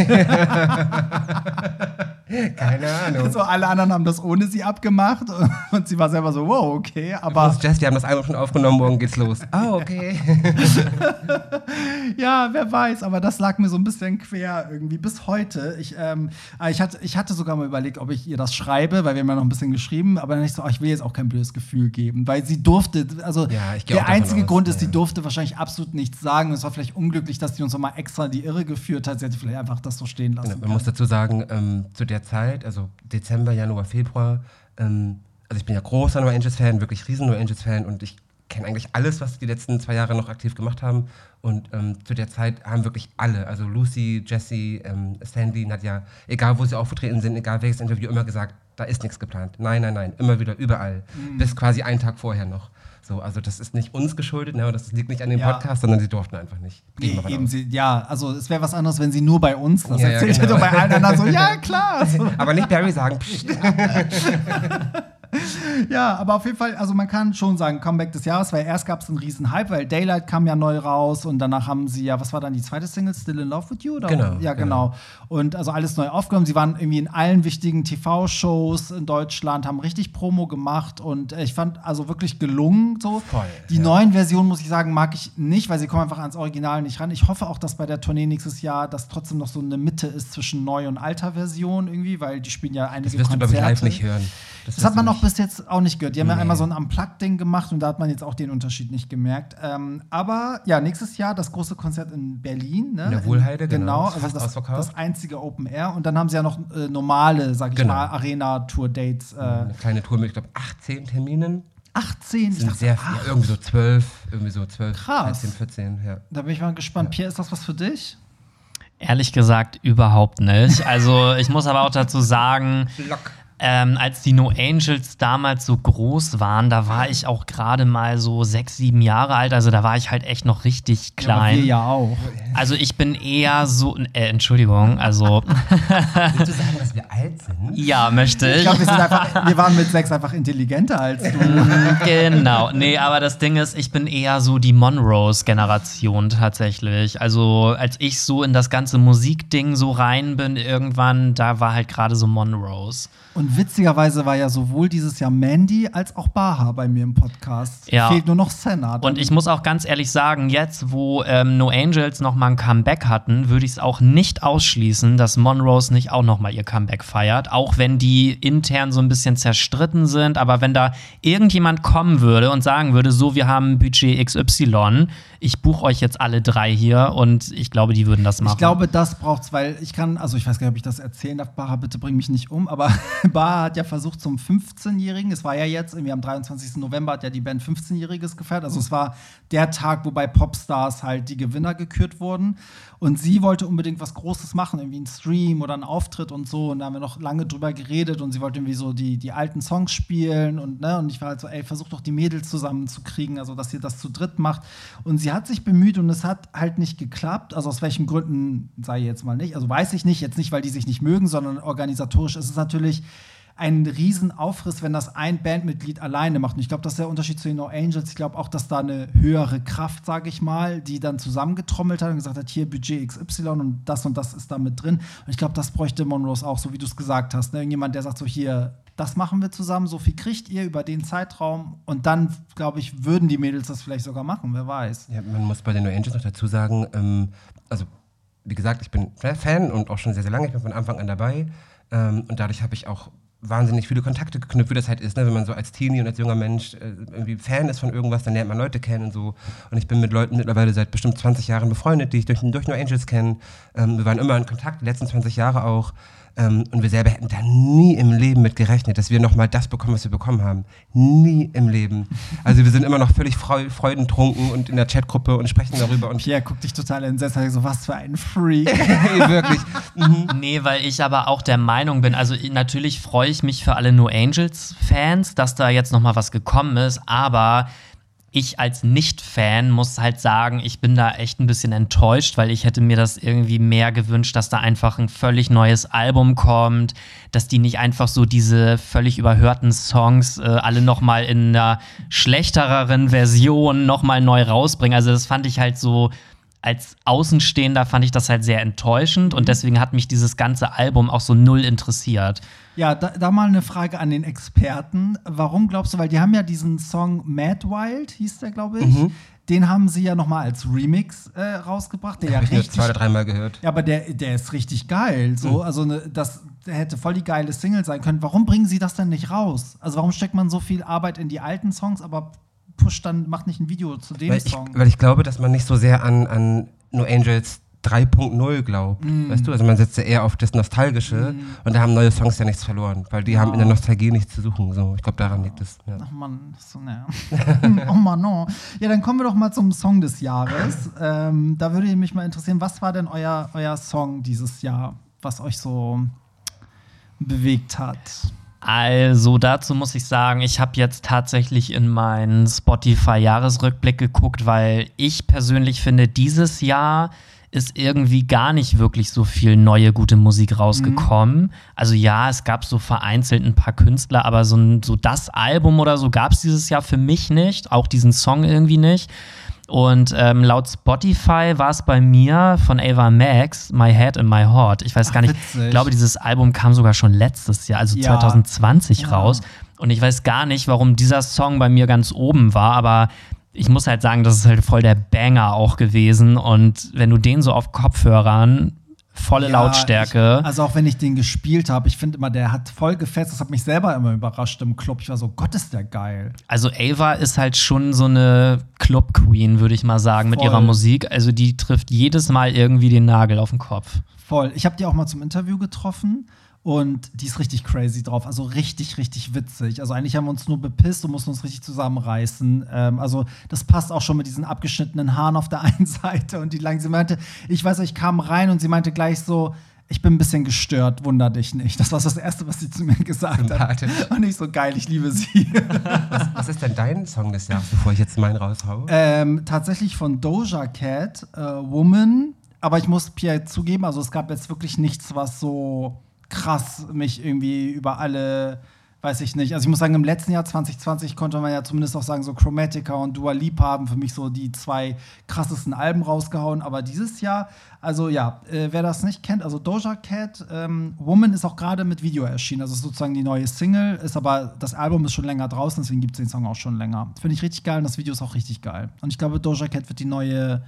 Keine Ahnung. so, alle anderen haben das ohne sie abgemacht. Und sie war selber so, wow, okay. Aber Aber Jess, die haben das Album schon aufgenommen, morgen geht's los. Ah, okay. ja, wer weiß. Aber das lag mir so ein bisschen quer irgendwie bis heute. Ich, ähm, äh, ich, hatte, ich hatte sogar mal überlegt, ob ich ihr das schreibe, weil wir haben ja noch ein bisschen geschrieben. Aber dann ich so, oh, ich will jetzt auch kein blödes Gefühl geben. Weil sie durfte, also Ja, der einzige aus, Grund ist, ja. sie durfte wahrscheinlich absolut nichts sagen. Es war vielleicht unglücklich, dass sie uns nochmal extra die Irre geführt hat. Sie hätte vielleicht einfach das so stehen lassen. Genau, man muss dazu sagen, ähm, zu der Zeit, also Dezember, Januar, Februar, ähm, also ich bin ja großer No Angels-Fan, wirklich riesen No Angels-Fan und ich kenne eigentlich alles, was die letzten zwei Jahre noch aktiv gemacht haben. Und ähm, zu der Zeit haben wirklich alle, also Lucy, Jessie, ähm, Sandy, Nadja, egal wo sie aufgetreten sind, egal welches Interview, immer gesagt, da ist nichts geplant. Nein, nein, nein, immer wieder, überall. Bis quasi einen Tag vorher noch. So, also das ist nicht uns geschuldet, ne, das liegt nicht an dem Ja. Podcast, sondern sie durften einfach nicht. Nee, eben sie, ja, also es wäre was anderes, wenn sie nur bei uns das Ja, ja, erzählt genau. hätte und bei allen anderen so, ja klar. So. Aber nicht Barry sagen, pst. ja, aber auf jeden Fall, also man kann schon sagen, Comeback des Jahres, weil erst gab es einen riesen Hype, weil Daylight kam ja neu raus und danach haben sie ja, was war dann die zweite Single, Still in Love with You? Oder? Genau, Ja, genau. Und also alles neu aufgenommen. Sie waren irgendwie in allen wichtigen TV-Shows in Deutschland, haben richtig Promo gemacht und äh, ich fand also wirklich gelungen so. Voll, die ja. neuen Versionen, muss ich sagen, mag ich nicht, weil sie kommen einfach ans Original nicht ran. Ich hoffe auch, dass bei der Tournee nächstes Jahr das trotzdem noch so eine Mitte ist zwischen neu und alter Version irgendwie, weil die spielen ja einige Das wirst du, glaube ich, Konzerte. live nicht hören. Das wirst hat man auch bis jetzt auch nicht gehört. Die haben ja Nee. einmal so ein Unplugged-Ding gemacht und da hat man jetzt auch den Unterschied nicht gemerkt. Ähm, aber ja, nächstes Jahr das große Konzert in Berlin. Ne? In der Wohlheide, genau. genau. Ist Also das, das einzige Open Air. Und dann haben sie ja noch äh, normale, sag ich Genau. mal, Arena-Tour-Dates. Äh, Eine kleine Tour mit, ich glaube, 18 Terminen. 18. Ich Sind dachte, sehr viel, irgendwie so 12, irgendwie so 12, Krass. 13, 14, ja. da bin ich mal gespannt. Pierre, ist das was für dich? Ehrlich gesagt, überhaupt nicht. Also, ich muss aber auch dazu sagen, ähm, als die No Angels damals so groß waren, da war ich auch gerade mal so sechs, sieben Jahre alt. Also, da war ich halt echt noch richtig Ja, klein. wir ja auch. Also, ich bin eher so. Äh, Entschuldigung, also. Willst du sagen, dass wir alt sind? ja, möchte Ich ich. glaube, wir, sind einfach- wir waren mit sechs einfach intelligenter als du. Genau. Nee, aber das Ding ist, ich bin eher so die Monrose-Generation tatsächlich. Also, als ich so in das ganze Musikding so rein bin, irgendwann, da war halt gerade so Monrose. Und witzigerweise war ja sowohl dieses Jahr Mandy als auch Baha bei mir im Podcast. Ja. Fehlt nur noch Senna. Und ich muss auch ganz ehrlich sagen, jetzt, wo ähm, No Angels noch mal ein Comeback hatten, würde ich es auch nicht ausschließen, dass Monrose nicht auch noch mal ihr Comeback feiert. Auch wenn die intern so ein bisschen zerstritten sind. Aber wenn da irgendjemand kommen würde und sagen würde, so, wir haben Budget XY, ich buche euch jetzt alle drei hier und ich glaube, die würden das machen. Ich glaube, das braucht's, weil ich kann, also ich weiß gar nicht, ob ich das erzählen darf, Baha, bitte bring mich nicht um, aber Baha hat ja versucht zum 15-Jährigen, es war ja jetzt, irgendwie am 23. November hat ja die Band 15-Jähriges gefeiert, also es war der Tag, wo bei Popstars halt die Gewinner gekürt wurden und sie wollte unbedingt was Großes machen, irgendwie einen Stream oder einen Auftritt und so. Und da haben wir noch lange drüber geredet und sie wollte irgendwie so die, die alten Songs spielen und, ne, und ich war halt so, ey, versuch doch die Mädels zusammenzukriegen, also dass ihr das zu dritt macht. Und sie hat sich bemüht und es hat halt nicht geklappt, also aus welchen Gründen, sei jetzt mal nicht, also weiß ich nicht, jetzt nicht, weil die sich nicht mögen, sondern organisatorisch ist es natürlich ein Riesenaufriss, wenn das ein Bandmitglied alleine macht. Und ich glaube, das ist der Unterschied zu den No Angels. Ich glaube auch, dass da eine höhere Kraft, sage ich mal, die dann zusammengetrommelt hat und gesagt hat, hier Budget XY und das und das ist da mit drin. Und ich glaube, das bräuchte Monrose auch, so wie du es gesagt hast. Ne? Irgendjemand, der sagt so, hier, das machen wir zusammen, so viel kriegt ihr über den Zeitraum. Und dann, glaube ich, würden die Mädels das vielleicht sogar machen, wer weiß. Ja, man muss bei den No Angels noch dazu sagen, ähm, also wie gesagt, ich bin Fan und auch schon sehr, sehr lange, ich bin von Anfang an dabei. Ähm, und dadurch habe ich auch wahnsinnig viele Kontakte geknüpft, wie das halt ist, ne? wenn man so als Teenie und als junger Mensch äh, irgendwie Fan ist von irgendwas, dann lernt man Leute kennen und so. Und ich bin mit Leuten mittlerweile seit bestimmt 20 Jahren befreundet, die ich durch, durch No Angels kenne. Ähm, wir waren immer in Kontakt, die letzten 20 Jahre auch. Ähm, und wir selber hätten da nie im Leben mit gerechnet, dass wir nochmal das bekommen, was wir bekommen haben. Nie im Leben. Also wir sind immer noch völlig freu freudentrunken und in der Chatgruppe und sprechen darüber. Und Pierre guckt dich total entsetzt, so was für ein Freak. hey, wirklich. Nee, weil ich aber auch der Meinung bin, also natürlich freue ich mich für alle No Angels-Fans, dass da jetzt noch mal was gekommen ist, aber ich als Nicht-Fan muss halt sagen, ich bin da echt ein bisschen enttäuscht, weil ich hätte mir das irgendwie mehr gewünscht, dass da einfach ein völlig neues Album kommt, dass die nicht einfach so diese völlig überhörten Songs äh, alle noch mal in einer schlechterer Version noch mal neu rausbringen. Also das fand ich halt so als Außenstehender fand ich das halt sehr enttäuschend und deswegen hat mich dieses ganze Album auch so null interessiert. Ja, da, da mal eine Frage an den Experten. Warum glaubst du, weil die haben ja diesen Song Mad Wild, hieß der, glaube ich. Mhm. Den haben sie ja noch mal als Remix äh, rausgebracht, der ja Habe ich richtig zwei oder dreimal gehört. Ja, aber der, der ist richtig geil. So, Mhm. also ne, das der hätte voll die geile Single sein können. Warum bringen sie das denn nicht raus? Also warum steckt man so viel Arbeit in die alten Songs, aber pusht dann macht nicht ein Video zu dem Weil ich, Song? weil ich glaube, dass man nicht so sehr an, an No Angels 3.0 glaubt. Mm. Weißt du? Also man setzt ja eher auf das Nostalgische und da haben neue Songs ja nichts verloren, weil die haben in der Nostalgie nichts zu suchen. So, ich glaube, daran liegt es. Ja. Ach Mann, so ne. oh Mann, no. Ja, dann kommen wir doch mal zum Song des Jahres. Ähm, da würde mich mal interessieren, was war denn euer, euer Song dieses Jahr, was euch so bewegt hat? Also dazu muss ich sagen, ich habe jetzt tatsächlich in meinen Spotify-Jahresrückblick geguckt, weil ich persönlich finde, dieses Jahr ist irgendwie gar nicht wirklich so viel neue gute Musik rausgekommen. Mhm. Also ja, es gab so vereinzelt ein paar Künstler, aber so, ein, so das Album oder so gab es dieses Jahr für mich nicht, auch diesen Song irgendwie nicht. Und ähm, laut Spotify war es bei mir von Ava Max, My Head and My Heart. Ich weiß Ach, gar nicht, ich glaube, dieses Album kam sogar schon letztes Jahr, also ja. 2020 ja. raus. Und ich weiß gar nicht, warum dieser Song bei mir ganz oben war, aber ich muss halt sagen, das ist halt voll der Banger auch gewesen. Und wenn du den so auf Kopfhörern volle ja, Lautstärke. Ich, also auch wenn ich den gespielt habe, ich finde immer, der hat voll gefetzt. Das hat mich selber immer überrascht im Club. Ich war so, Gott, ist der geil. Also Ava ist halt schon so eine Club Queen, würde ich mal sagen, voll. mit ihrer Musik. Also die trifft jedes Mal irgendwie den Nagel auf den Kopf. Voll. Ich habe die auch mal zum Interview getroffen. Und die ist richtig crazy drauf, also richtig, richtig witzig. Also eigentlich haben wir uns nur bepisst und mussten uns richtig zusammenreißen. Ähm, also das passt auch schon mit diesen abgeschnittenen Haaren auf der einen Seite und die lang. Sie meinte, ich weiß, ich kam rein und sie meinte gleich so, ich bin ein bisschen gestört, wunder dich nicht. Das war das Erste, was sie zu mir gesagt hat. Und nicht so geil, ich liebe sie. was, was, ist denn dein Song des Jahres, bevor ich jetzt meinen raushaue? Ähm, tatsächlich von Doja Cat, äh, Woman. Aber ich muss Pierre zugeben, also es gab jetzt wirklich nichts, was so krass mich irgendwie über alle, weiß ich nicht. Also ich muss sagen, im letzten Jahr 2020 konnte man ja zumindest auch sagen, so Chromatica und Dua Lipa haben für mich so die zwei krassesten Alben rausgehauen. Aber dieses Jahr, also ja, äh, wer das nicht kennt, also Doja Cat, ähm, Woman ist auch gerade mit Video erschienen. Also sozusagen die neue Single, ist aber das Album ist schon länger draußen, deswegen gibt es den Song auch schon länger. Finde ich richtig geil und das Video ist auch richtig geil. Und ich glaube, Doja Cat wird die neue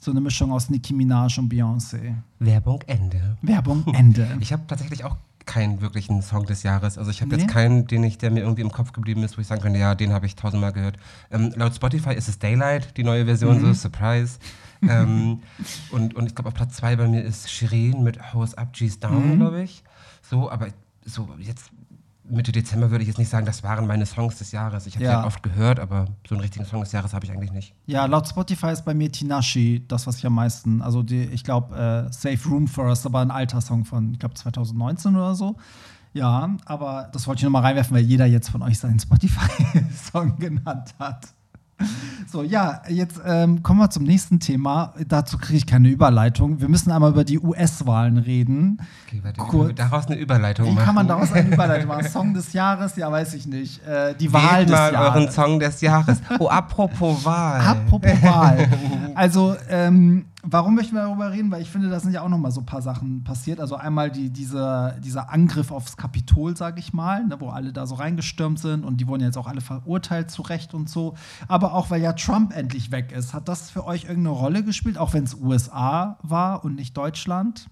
so eine Mischung aus Nicki Minaj und Beyoncé. Werbung Ende. Werbung Ende. Ich habe tatsächlich auch keinen wirklichen Song des Jahres. Also ich habe nee. jetzt keinen, den ich, der mir irgendwie im Kopf geblieben ist, wo ich sagen könnte, ja, den habe ich tausendmal gehört. Ähm, laut Spotify ist es Daylight, die neue Version, mhm. so Surprise. ähm, und, und ich glaube, auf Platz zwei bei mir ist Shirin mit Hose Up, G's Down, mhm. glaube ich. So, aber so jetzt Mitte Dezember würde ich jetzt nicht sagen, das waren meine Songs des Jahres. Ich habe ja. sie oft gehört, aber so einen richtigen Song des Jahres habe ich eigentlich nicht. Ja, laut Spotify ist bei mir Tinashi das, was ich am meisten, also die, ich glaube, äh, Safe Room for Us, aber ein alter Song von, ich glaube, 2019 oder so. Ja, aber das wollte ich nochmal reinwerfen, weil jeder jetzt von euch seinen Spotify-Song genannt hat. So, ja, jetzt ähm, kommen wir zum nächsten Thema. Dazu kriege ich keine Überleitung. Wir müssen einmal über die US-Wahlen reden. Okay, warte, Kur daraus eine Überleitung Wie machen. kann man daraus eine Überleitung machen? Song des Jahres? Ja, weiß ich nicht. Äh, die Wahl Wählt des mal Jahres. euren Song des Jahres. Oh, apropos Wahl. Apropos Wahl. Also, ähm, warum möchten wir darüber reden? Weil ich finde, da sind ja auch noch mal so ein paar Sachen passiert. Also einmal die, diese, dieser Angriff aufs Kapitol, sage ich mal, ne, wo alle da so reingestürmt sind und die wurden jetzt auch alle verurteilt zu Recht und so. Aber auch, weil ja Trump endlich weg ist. Hat das für euch irgendeine Rolle gespielt, auch wenn es USA war und nicht Deutschland?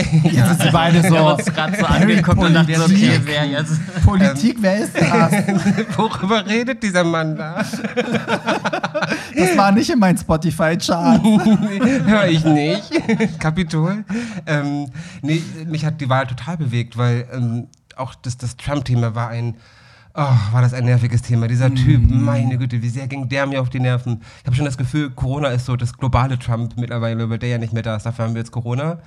Jetzt sind sie beide so. Wir haben uns gerade so angeguckt und dachten so, okay, wer jetzt? Politik, wer ist das? Worüber redet dieser Mann da? Das war nicht in meinen Spotify-Chart. Hör ich nicht. Kapitol. Ähm, nee, mich hat die Wahl total bewegt, weil ähm, auch das, das Trump-Thema war ein. Oh, war das ein nerviges Thema. Dieser Typ, mm. meine Güte, wie sehr ging der mir auf die Nerven. Ich habe schon das Gefühl, Corona ist so das globale Trump mittlerweile, weil der ja nicht mehr da ist. Dafür haben wir jetzt Corona.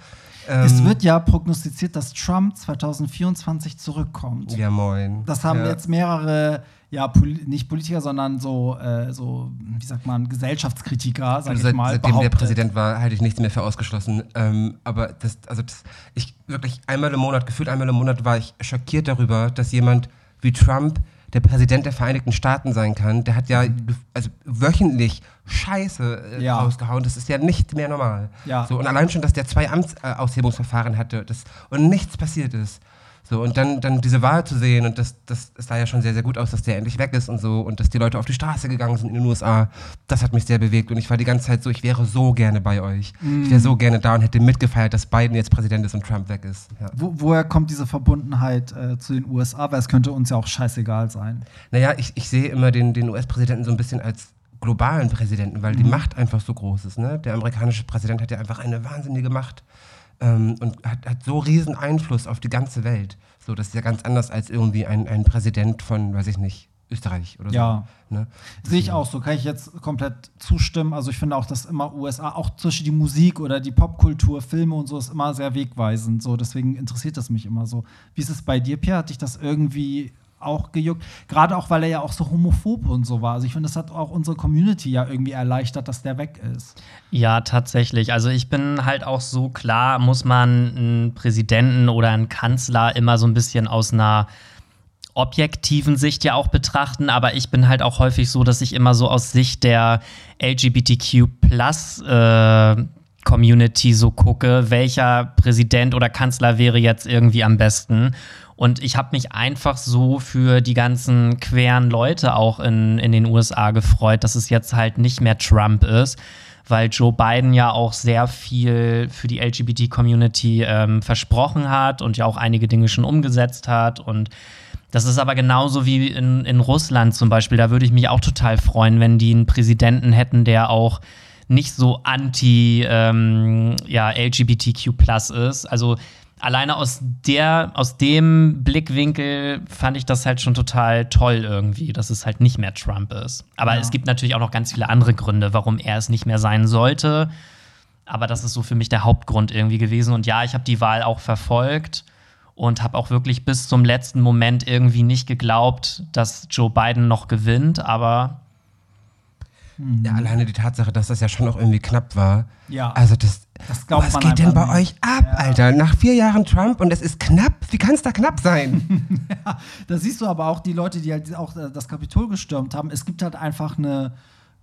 Ähm, es wird ja prognostiziert, dass Trump 2024 zurückkommt. Ja, moin. Das haben ja. jetzt mehrere, ja, Poli nicht Politiker, sondern so, äh, so, wie sagt man, Gesellschaftskritiker, sag also ich mal. Seitdem behauptet. der Präsident war, halte ich nichts mehr für ausgeschlossen. Ähm, aber das, also das, ich wirklich einmal im Monat, gefühlt einmal im Monat war ich schockiert darüber, dass jemand wie Trump der Präsident der Vereinigten Staaten sein kann. Der hat ja mhm. also wöchentlich Scheiße äh, ja. rausgehauen. Das ist ja nicht mehr normal. Ja. So, und allein schon, dass der zwei Amtsaushebungsverfahren hatte das, und nichts passiert ist. So, und dann, dann diese Wahl zu sehen und das, das, das sah ja schon sehr, sehr gut aus, dass der endlich weg ist und so und dass die Leute auf die Straße gegangen sind in den USA, das hat mich sehr bewegt und ich war die ganze Zeit so, ich wäre so gerne bei euch. Mm. Ich wäre so gerne da und hätte mitgefeiert, dass Biden jetzt Präsident ist und Trump weg ist. Ja. Wo, woher kommt diese Verbundenheit äh, zu den USA? Weil es könnte uns ja auch scheißegal sein. Naja, ich, ich sehe immer den, den US-Präsidenten so ein bisschen als globalen Präsidenten, weil mhm. die Macht einfach so groß ist. Ne? Der amerikanische Präsident hat ja einfach eine wahnsinnige Macht ähm, und hat, hat so riesen Einfluss auf die ganze Welt. So, das ist ja ganz anders als irgendwie ein, ein Präsident von, weiß ich nicht, Österreich oder so. Ja. Ne? Sehe ich auch so, kann ich jetzt komplett zustimmen. Also ich finde auch, dass immer USA, auch zwischen die Musik oder die Popkultur, Filme und so, ist immer sehr wegweisend. So, deswegen interessiert das mich immer so. Wie ist es bei dir, Pierre? Hat dich das irgendwie auch gejuckt. Gerade auch, weil er ja auch so homophob und so war. Also ich finde, das hat auch unsere Community ja irgendwie erleichtert, dass der weg ist. Ja, tatsächlich. Also ich bin halt auch so klar, muss man einen Präsidenten oder einen Kanzler immer so ein bisschen aus einer objektiven Sicht ja auch betrachten, aber ich bin halt auch häufig so, dass ich immer so aus Sicht der LGBTQ plus äh, Community so gucke, welcher Präsident oder Kanzler wäre jetzt irgendwie am besten. Und ich habe mich einfach so für die ganzen queren Leute auch in, in den USA gefreut, dass es jetzt halt nicht mehr Trump ist, weil Joe Biden ja auch sehr viel für die LGBT-Community ähm, versprochen hat und ja auch einige Dinge schon umgesetzt hat. Und das ist aber genauso wie in, in Russland zum Beispiel. Da würde ich mich auch total freuen, wenn die einen Präsidenten hätten, der auch nicht so anti ähm, ja, LGBTQ ist. Also alleine aus der, aus dem Blickwinkel fand ich das halt schon total toll irgendwie, dass es halt nicht mehr Trump ist. Aber ja. es gibt natürlich auch noch ganz viele andere Gründe, warum er es nicht mehr sein sollte. Aber das ist so für mich der Hauptgrund irgendwie gewesen. Und ja, ich habe die Wahl auch verfolgt und habe auch wirklich bis zum letzten Moment irgendwie nicht geglaubt, dass Joe Biden noch gewinnt, aber ja, alleine die Tatsache, dass das ja schon auch irgendwie knapp war. Ja. Also das, das glaubt was man geht denn bei nicht. euch ab, Ja. Alter? Nach vier Jahren Trump und es ist knapp? Wie kann es da knapp sein? Ja, da siehst du aber auch die Leute, die halt auch äh, das Kapitol gestürmt haben. Es gibt halt einfach eine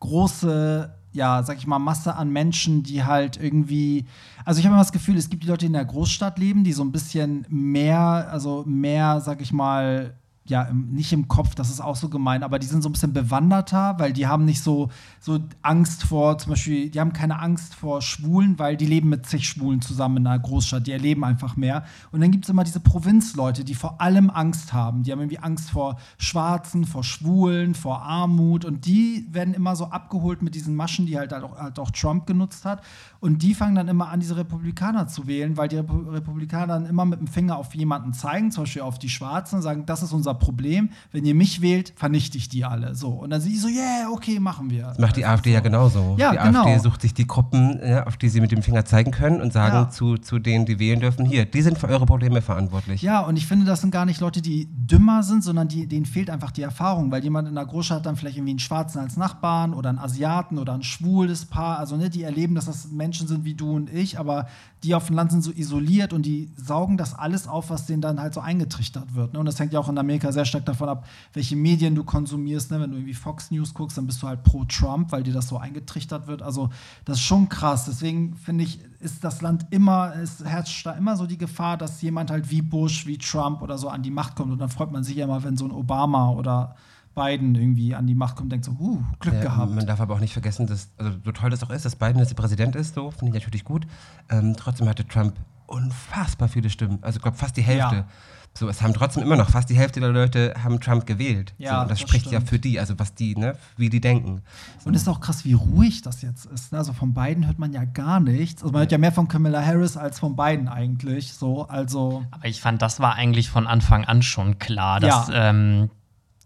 große, ja, sag ich mal, Masse an Menschen, die halt irgendwie. Also ich habe immer das Gefühl, es gibt die Leute, die in der Großstadt leben, die so ein bisschen mehr, also mehr, sag ich mal, ja, nicht im Kopf, das ist auch so gemein, aber die sind so ein bisschen bewanderter, weil die haben nicht so, so Angst vor, zum Beispiel, die haben keine Angst vor Schwulen, weil die leben mit zig Schwulen zusammen in einer Großstadt, die erleben einfach mehr. Und dann gibt es immer diese Provinzleute, die vor allem Angst haben. Die haben irgendwie Angst vor Schwarzen, vor Schwulen, vor Armut und die werden immer so abgeholt mit diesen Maschen, die halt, auch, halt auch Trump genutzt hat. Und die fangen dann immer an, diese Republikaner zu wählen, weil die Repu- Republikaner dann immer mit dem Finger auf jemanden zeigen, zum Beispiel auf die Schwarzen, und sagen, das ist unser Problem. Wenn ihr mich wählt, vernichte ich die alle. So. Und dann sind die so, yeah, okay, machen wir. Das macht die AfD ja genauso. Ja, die genau. AfD sucht sich die Gruppen, ja, auf die sie mit dem Finger zeigen können und sagen Ja. zu, zu denen, die wählen dürfen, hier, die sind für eure Probleme verantwortlich. Ja, und ich finde, das sind gar nicht Leute, die dümmer sind, sondern die, denen fehlt einfach die Erfahrung, weil jemand in der Großstadt hat dann vielleicht irgendwie einen Schwarzen als Nachbarn oder einen Asiaten oder ein schwules Paar, also ne, die erleben, dass das Menschen sind wie du und ich, aber die auf dem Land sind so isoliert und die saugen das alles auf, was denen dann halt so eingetrichtert wird. Ne? Und das hängt ja auch in Amerika sehr stark davon ab, welche Medien du konsumierst. Ne? Wenn du irgendwie Fox News guckst, dann bist du halt pro Trump, weil dir das so eingetrichtert wird. Also das ist schon krass. Deswegen finde ich, ist das Land immer, es herrscht da immer so die Gefahr, dass jemand halt wie Bush, wie Trump oder so an die Macht kommt. Und dann freut man sich ja immer, wenn so ein Obama oder Biden irgendwie an die Macht kommt, denkt so, uh, Glück Ja, gehabt. Man darf aber auch nicht vergessen, dass, also so toll das auch ist, dass Biden jetzt der Präsident ist, so finde ich natürlich gut. Ähm, trotzdem hatte Trump unfassbar viele Stimmen. Also ich glaube fast die Hälfte. Ja. So, es haben trotzdem immer noch fast die Hälfte der Leute haben Trump gewählt. Ja, so, und das, das spricht ja stimmt. für die, also was die, ne, wie die denken. Und es ist auch krass, wie ruhig das jetzt ist. ne? Also von Biden hört man ja gar nichts. Also man hört ja mehr von Kamala Harris als von Biden eigentlich. So, also Aber ich fand, das war eigentlich von Anfang an schon klar, dass Ja. ähm,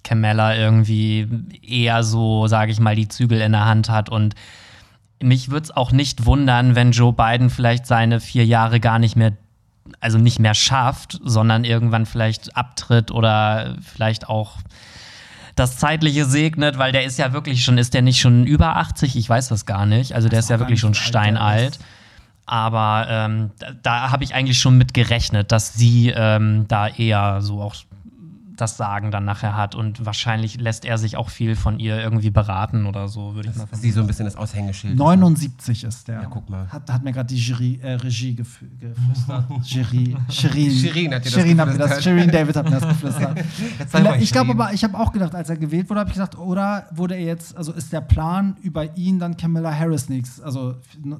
Kamala irgendwie eher so, sage ich mal, die Zügel in der Hand hat. Und mich würde es auch nicht wundern, wenn Joe Biden vielleicht seine vier Jahre gar nicht mehr, also nicht mehr schafft, sondern irgendwann vielleicht abtritt oder vielleicht auch das Zeitliche segnet, weil der ist ja wirklich schon, ist der nicht schon über 80? Ich weiß das gar nicht. Also der ist ja wirklich schon steinalt. Aber ähm, da, da habe ich eigentlich schon mit gerechnet, dass sie ähm, da eher so auch das Sagen dann nachher hat. Und wahrscheinlich lässt er sich auch viel von ihr irgendwie beraten oder so, würde ich mal Dass sie so ein bisschen das Aushängeschild. 79 ist der. Ja, guck mal. Hat, hat mir gerade die Jury, äh, Regie gef geflüstert. Jury, Shirin. Shirin hat dir das Shirin hat mir das, geflüstert. Shirin David hat mir das geflüstert. Ich glaube aber, ich habe auch gedacht, als er gewählt wurde, habe ich gedacht, oder wurde er jetzt, also ist der Plan, über ihn dann Kamala Harris nächstes, also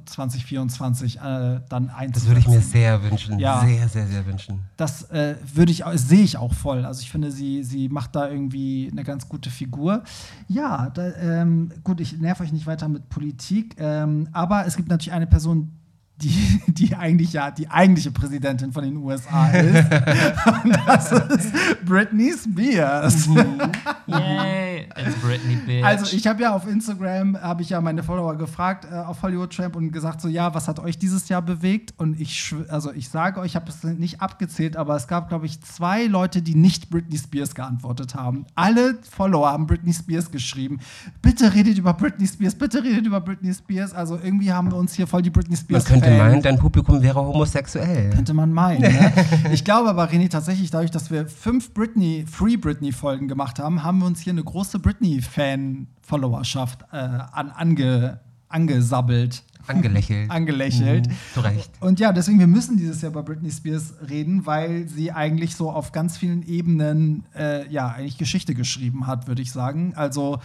2024 äh, dann einzusetzen? Das würde ich mir sehr wünschen. Ja. Sehr, sehr, sehr wünschen. das äh, würde ich, auch- sehe ich auch voll. Also ich finde, sie, sie macht da irgendwie eine ganz gute Figur. Ja, da, ähm, gut, ich nerv euch nicht weiter mit Politik, ähm, aber es gibt natürlich eine Person, die, die eigentlich ja die eigentliche Präsidentin von den USA ist. Und das ist Britney Spears. Yay, it's Britney Bitch. Also ich habe ja auf Instagram, habe ich ja meine Follower gefragt äh, auf Hollywood Tramp und gesagt so, ja, was hat euch dieses Jahr bewegt? Und ich, also ich sage euch, ich habe es nicht abgezählt, aber es gab, glaube ich, zwei Leute, die nicht Britney Spears geantwortet haben. Alle Follower haben Britney Spears geschrieben. Bitte redet über Britney Spears, bitte redet über Britney Spears. Also irgendwie haben wir uns hier voll die Britney Spears könnte Fan- meinen, dein Publikum wäre homosexuell. könnte man meinen. Ne? Ich glaube aber, René, tatsächlich, dadurch, dass wir fünf Britney, Free Britney-Folgen gemacht haben, haben wir uns hier eine große Britney-Fan-Followerschaft äh, an, ange, angesabbelt, Angelächelt. angelächelt. Zu Recht. Und ja, deswegen, wir müssen dieses Jahr über Britney Spears reden, weil sie eigentlich so auf ganz vielen Ebenen, äh, ja, eigentlich Geschichte geschrieben hat, würde ich sagen. Also,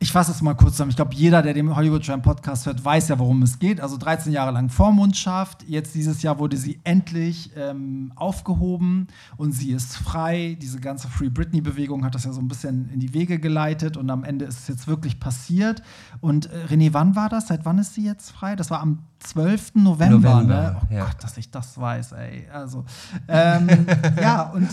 ich fasse es mal kurz zusammen. Ich glaube, jeder, der den Hollywood Tramp Podcast hört, weiß ja, worum es geht. Also 13 Jahre lang Vormundschaft. Jetzt dieses Jahr wurde sie endlich ähm, aufgehoben und sie ist frei. Diese ganze Free Britney-Bewegung hat das ja so ein bisschen in die Wege geleitet und am Ende ist es jetzt wirklich passiert. Und äh, René, wann war das? Seit wann ist sie jetzt frei? Das war am 12. November, November, ne? Oh ja. Gott, dass ich das weiß, ey. Also, ähm, ja, und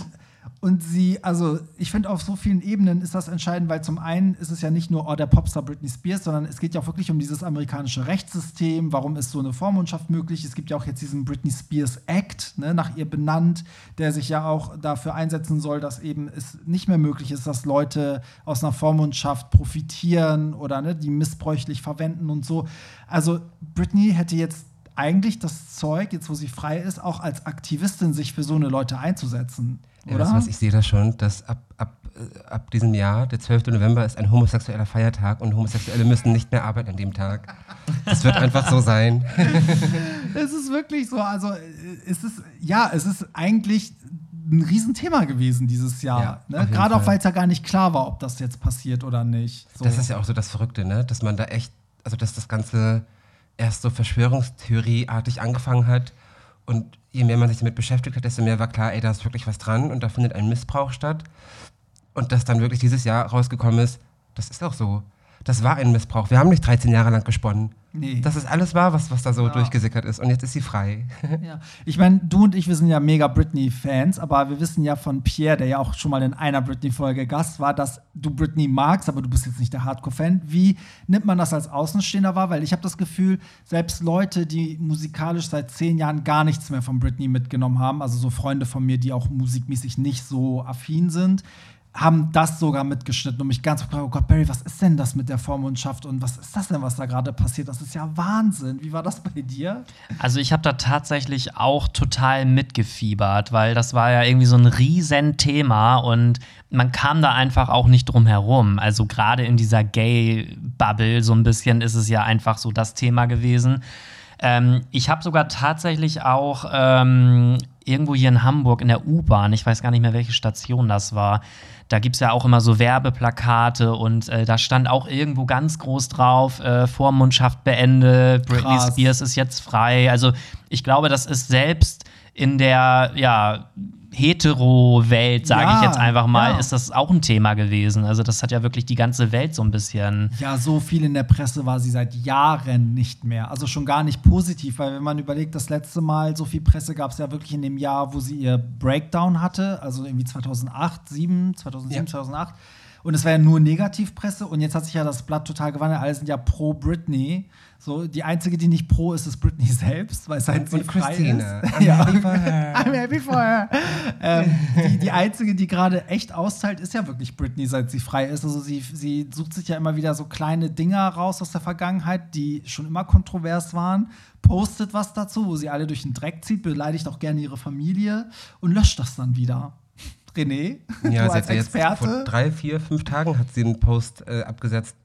und sie, also ich finde, auf so vielen Ebenen ist das entscheidend, weil zum einen ist es ja nicht nur oh, der Popstar Britney Spears, sondern es geht ja auch wirklich um dieses amerikanische Rechtssystem. Warum ist so eine Vormundschaft möglich? Es gibt ja auch jetzt diesen Britney Spears Act, ne, nach ihr benannt, der sich ja auch dafür einsetzen soll, dass eben es nicht mehr möglich ist, dass Leute aus einer Vormundschaft profitieren oder ne, die missbräuchlich verwenden und so. Also Britney hätte jetzt eigentlich das Zeug, jetzt wo sie frei ist, auch als Aktivistin sich für so eine Leute einzusetzen. Ja, Oder? du was, ich sehe das schon, dass ab, ab, äh, ab diesem Jahr, der 12. November, ist ein homosexueller Feiertag und Homosexuelle müssen nicht mehr arbeiten an dem Tag. Das wird einfach so sein. Es ist wirklich so, also äh, es ist, ja, es ist eigentlich ein Riesenthema gewesen dieses Jahr. Ja, ne? Gerade auch, Fall. weil es ja gar nicht klar war, ob das jetzt passiert oder nicht. So. Das ist ja auch so das Verrückte, ne? dass man da echt, also dass das Ganze erst so Verschwörungstheorieartig angefangen hat und je mehr man sich damit beschäftigt hat, desto mehr war klar, ey, da ist wirklich was dran und da findet ein Missbrauch statt. Und dass dann wirklich dieses Jahr rausgekommen ist, das ist auch so. Das war ein Missbrauch. Wir haben nicht 13 Jahre lang gesponnen. Nee. Das ist alles wahr, was, was da so Ja. durchgesickert ist. Und jetzt ist sie frei. Ja. Ich meine, du und ich, wir sind ja mega Britney-Fans, aber wir wissen ja von Pierre, der ja auch schon mal in einer Britney-Folge Gast war, dass du Britney magst, aber du bist jetzt nicht der Hardcore-Fan. Wie nimmt man das als Außenstehender wahr? Weil ich habe das Gefühl, selbst Leute, die musikalisch seit zehn Jahren gar nichts mehr von Britney mitgenommen haben, also so Freunde von mir, die auch musikmäßig nicht so affin sind, haben das sogar mitgeschnitten und mich ganz gefragt, oh Gott, Barry, was ist denn das mit der Vormundschaft und was ist das denn, was da gerade passiert? Das ist ja Wahnsinn. Wie war das bei dir? Also ich habe da tatsächlich auch total mitgefiebert, weil das war ja irgendwie so ein Riesenthema und man kam da einfach auch nicht drum herum. Also gerade in dieser Gay-Bubble so ein bisschen ist es ja einfach so das Thema gewesen. Ähm, ich habe sogar tatsächlich auch ähm, irgendwo hier in Hamburg in der U-Bahn, ich weiß gar nicht mehr, welche Station das war, da gibt es ja auch immer so Werbeplakate und äh, da stand auch irgendwo ganz groß drauf, äh, Vormundschaft beendet, Britney Krass. Spears ist jetzt frei. Also ich glaube, das ist selbst in der ja, Hetero-Welt, sage Ja, ich jetzt einfach mal, ja. ist das auch ein Thema gewesen. Also das hat ja wirklich die ganze Welt so ein bisschen. Ja, so viel in der Presse war sie seit Jahren nicht mehr. Also schon gar nicht positiv, weil wenn man überlegt, das letzte Mal so viel Presse gab es ja wirklich in dem Jahr, wo sie ihr Breakdown hatte, also irgendwie 2008, 2007, 2007, Ja. 2008. Und es war ja nur Negativpresse und jetzt hat sich ja das Blatt total gewandelt. Alle sind ja pro Britney. So, die einzige, die nicht pro ist, ist Britney selbst, weil seit sie Und frei Christina. ist. I'm ja. happy for her. I'm happy for her. ähm, die, die einzige, die gerade echt austeilt, ist ja wirklich Britney, seit sie frei ist. Also sie, sie sucht sich ja immer wieder so kleine Dinger raus aus der Vergangenheit, die schon immer kontrovers waren, postet was dazu, wo sie alle durch den Dreck zieht, beleidigt auch gerne ihre Familie und löscht das dann wieder. René, Ja, du als jetzt vor Experte. drei, vier, fünf Tagen hat sie einen Post äh, abgesetzt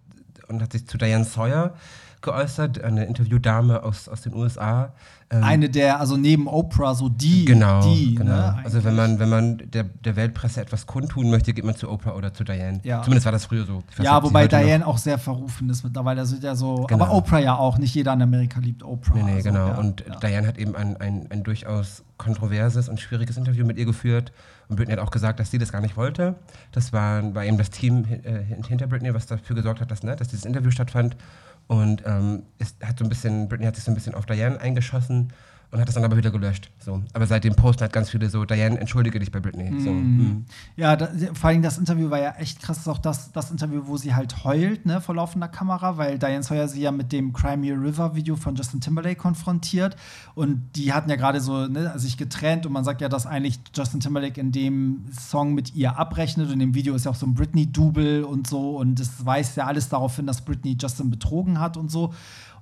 und hat sich zu Diane Sawyer geäußert, eine Interviewdame aus, aus den USA. Ähm, Eine der, also neben Oprah, so die, Genau, die, genau. ne, also wenn man, wenn man der, der Weltpresse etwas kundtun möchte, geht man zu Oprah oder zu Diane. Ja. Zumindest war das früher so. Weiß Ja, wobei heute noch- Diane auch sehr verrufen ist mittlerweile. Also ja so, Genau. aber Oprah ja auch. Nicht jeder in Amerika liebt Oprah. Nee, nee, also, genau. ja, und ja. Diane hat eben ein, ein, ein durchaus kontroverses und schwieriges Interview mit ihr geführt. Und Britney hat auch gesagt, dass sie das gar nicht wollte. Das war, war eben das Team äh, hint- hinter Britney, was dafür gesorgt hat, dass, ne, dass dieses Interview stattfand. Und ähm, ist, hat so ein bisschen, Britney hat sich so ein bisschen auf Diane eingeschossen und hat das dann aber wieder gelöscht. So. Aber seitdem posten halt ganz viele so, Diane, entschuldige dich bei Britney. So. Mhm. Ja, da, vor allem das Interview war ja echt krass. Das ist auch das, das Interview, wo sie halt heult, ne, vor laufender Kamera, weil Diane Sawyer sie ja mit dem Crimea River Video von Justin Timberlake konfrontiert. Und die hatten ja gerade so ne, sich getrennt und man sagt ja, dass eigentlich Justin Timberlake in dem Song mit ihr abrechnet und in dem Video ist ja auch so ein Britney-Double und so und es weist ja alles darauf hin, dass Britney Justin betrogen hat und so.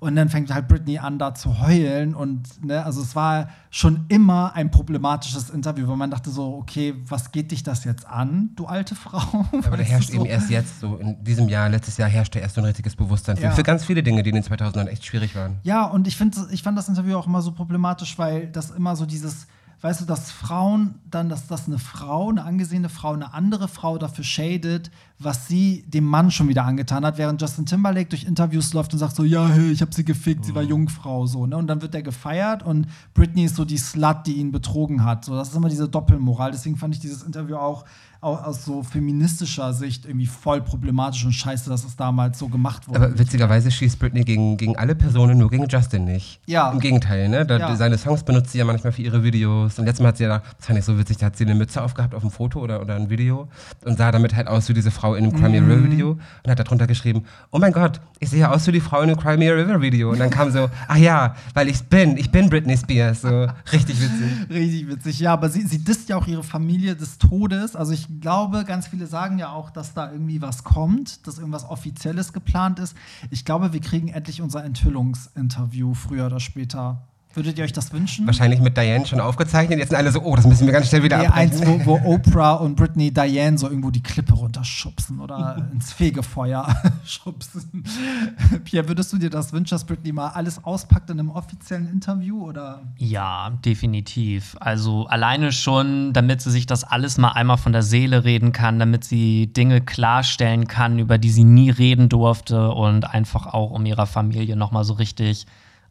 Und dann fängt halt Britney an, da zu heulen. Und ne, also es war schon immer ein problematisches Interview, weil man dachte so, okay, was geht dich das jetzt an, du alte Frau? Aber da herrscht so? eben erst jetzt, so in diesem Jahr, letztes Jahr herrschte erst so ein richtiges Bewusstsein für, ja. für ganz viele Dinge, die in den 2000ern echt schwierig waren. Ja, und ich, find, ich fand das Interview auch immer so problematisch, weil das immer so dieses weißt du, dass Frauen dann, dass das eine Frau, eine angesehene Frau, eine andere Frau dafür shadet, was sie dem Mann schon wieder angetan hat, während Justin Timberlake durch Interviews läuft und sagt so, ja, hey, ich habe sie gefickt, sie war mhm. Jungfrau, so, ne? Und dann wird er gefeiert und Britney ist so die Slut, die ihn betrogen hat. So, das ist immer diese Doppelmoral. Deswegen fand ich dieses Interview auch aus so feministischer Sicht irgendwie voll problematisch und scheiße, dass es damals so gemacht wurde. Aber witzigerweise schießt Britney gegen, gegen alle Personen, nur gegen Justin nicht. Ja. Im Gegenteil, ne? Da, ja. Seine Songs benutzt sie ja manchmal für ihre Videos. Und letztes Mal hat sie ja, das fand ich so witzig, da hat sie eine Mütze aufgehabt auf einem Foto oder, oder ein Video und sah damit halt aus wie diese Frau in einem Crimea mhm. River Video und hat darunter geschrieben, oh mein Gott, ich sehe ja aus wie die Frau in einem Crimea River Video. Und dann kam so, ach ja, weil ich bin, ich bin Britney Spears. So, richtig witzig. Richtig witzig, ja, aber sie, sie disst ja auch ihre Familie des Todes. Also ich glaube, ganz viele sagen ja auch, dass da irgendwie was kommt, dass irgendwas Offizielles geplant ist. Ich glaube, wir kriegen endlich unser Enthüllungsinterview früher oder später. Würdet ihr euch das wünschen? Wahrscheinlich mit Diane schon aufgezeichnet. Jetzt sind alle so, oh, das müssen wir ganz schnell wieder nee, eins, wo, wo, Oprah und Britney Diane so irgendwo die Klippe runterschubsen oder ins Fegefeuer schubsen. Pierre, würdest du dir das wünschen, dass Britney mal alles auspackt in einem offiziellen Interview? Oder? Ja, definitiv. Also alleine schon, damit sie sich das alles mal einmal von der Seele reden kann, damit sie Dinge klarstellen kann, über die sie nie reden durfte und einfach auch um ihrer Familie nochmal so richtig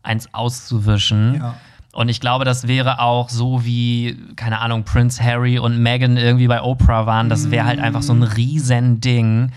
eins auszuwischen. Ja. Und ich glaube, das wäre auch so wie, keine Ahnung, Prince Harry und Meghan irgendwie bei Oprah waren. Das wäre halt einfach so ein. Riesending.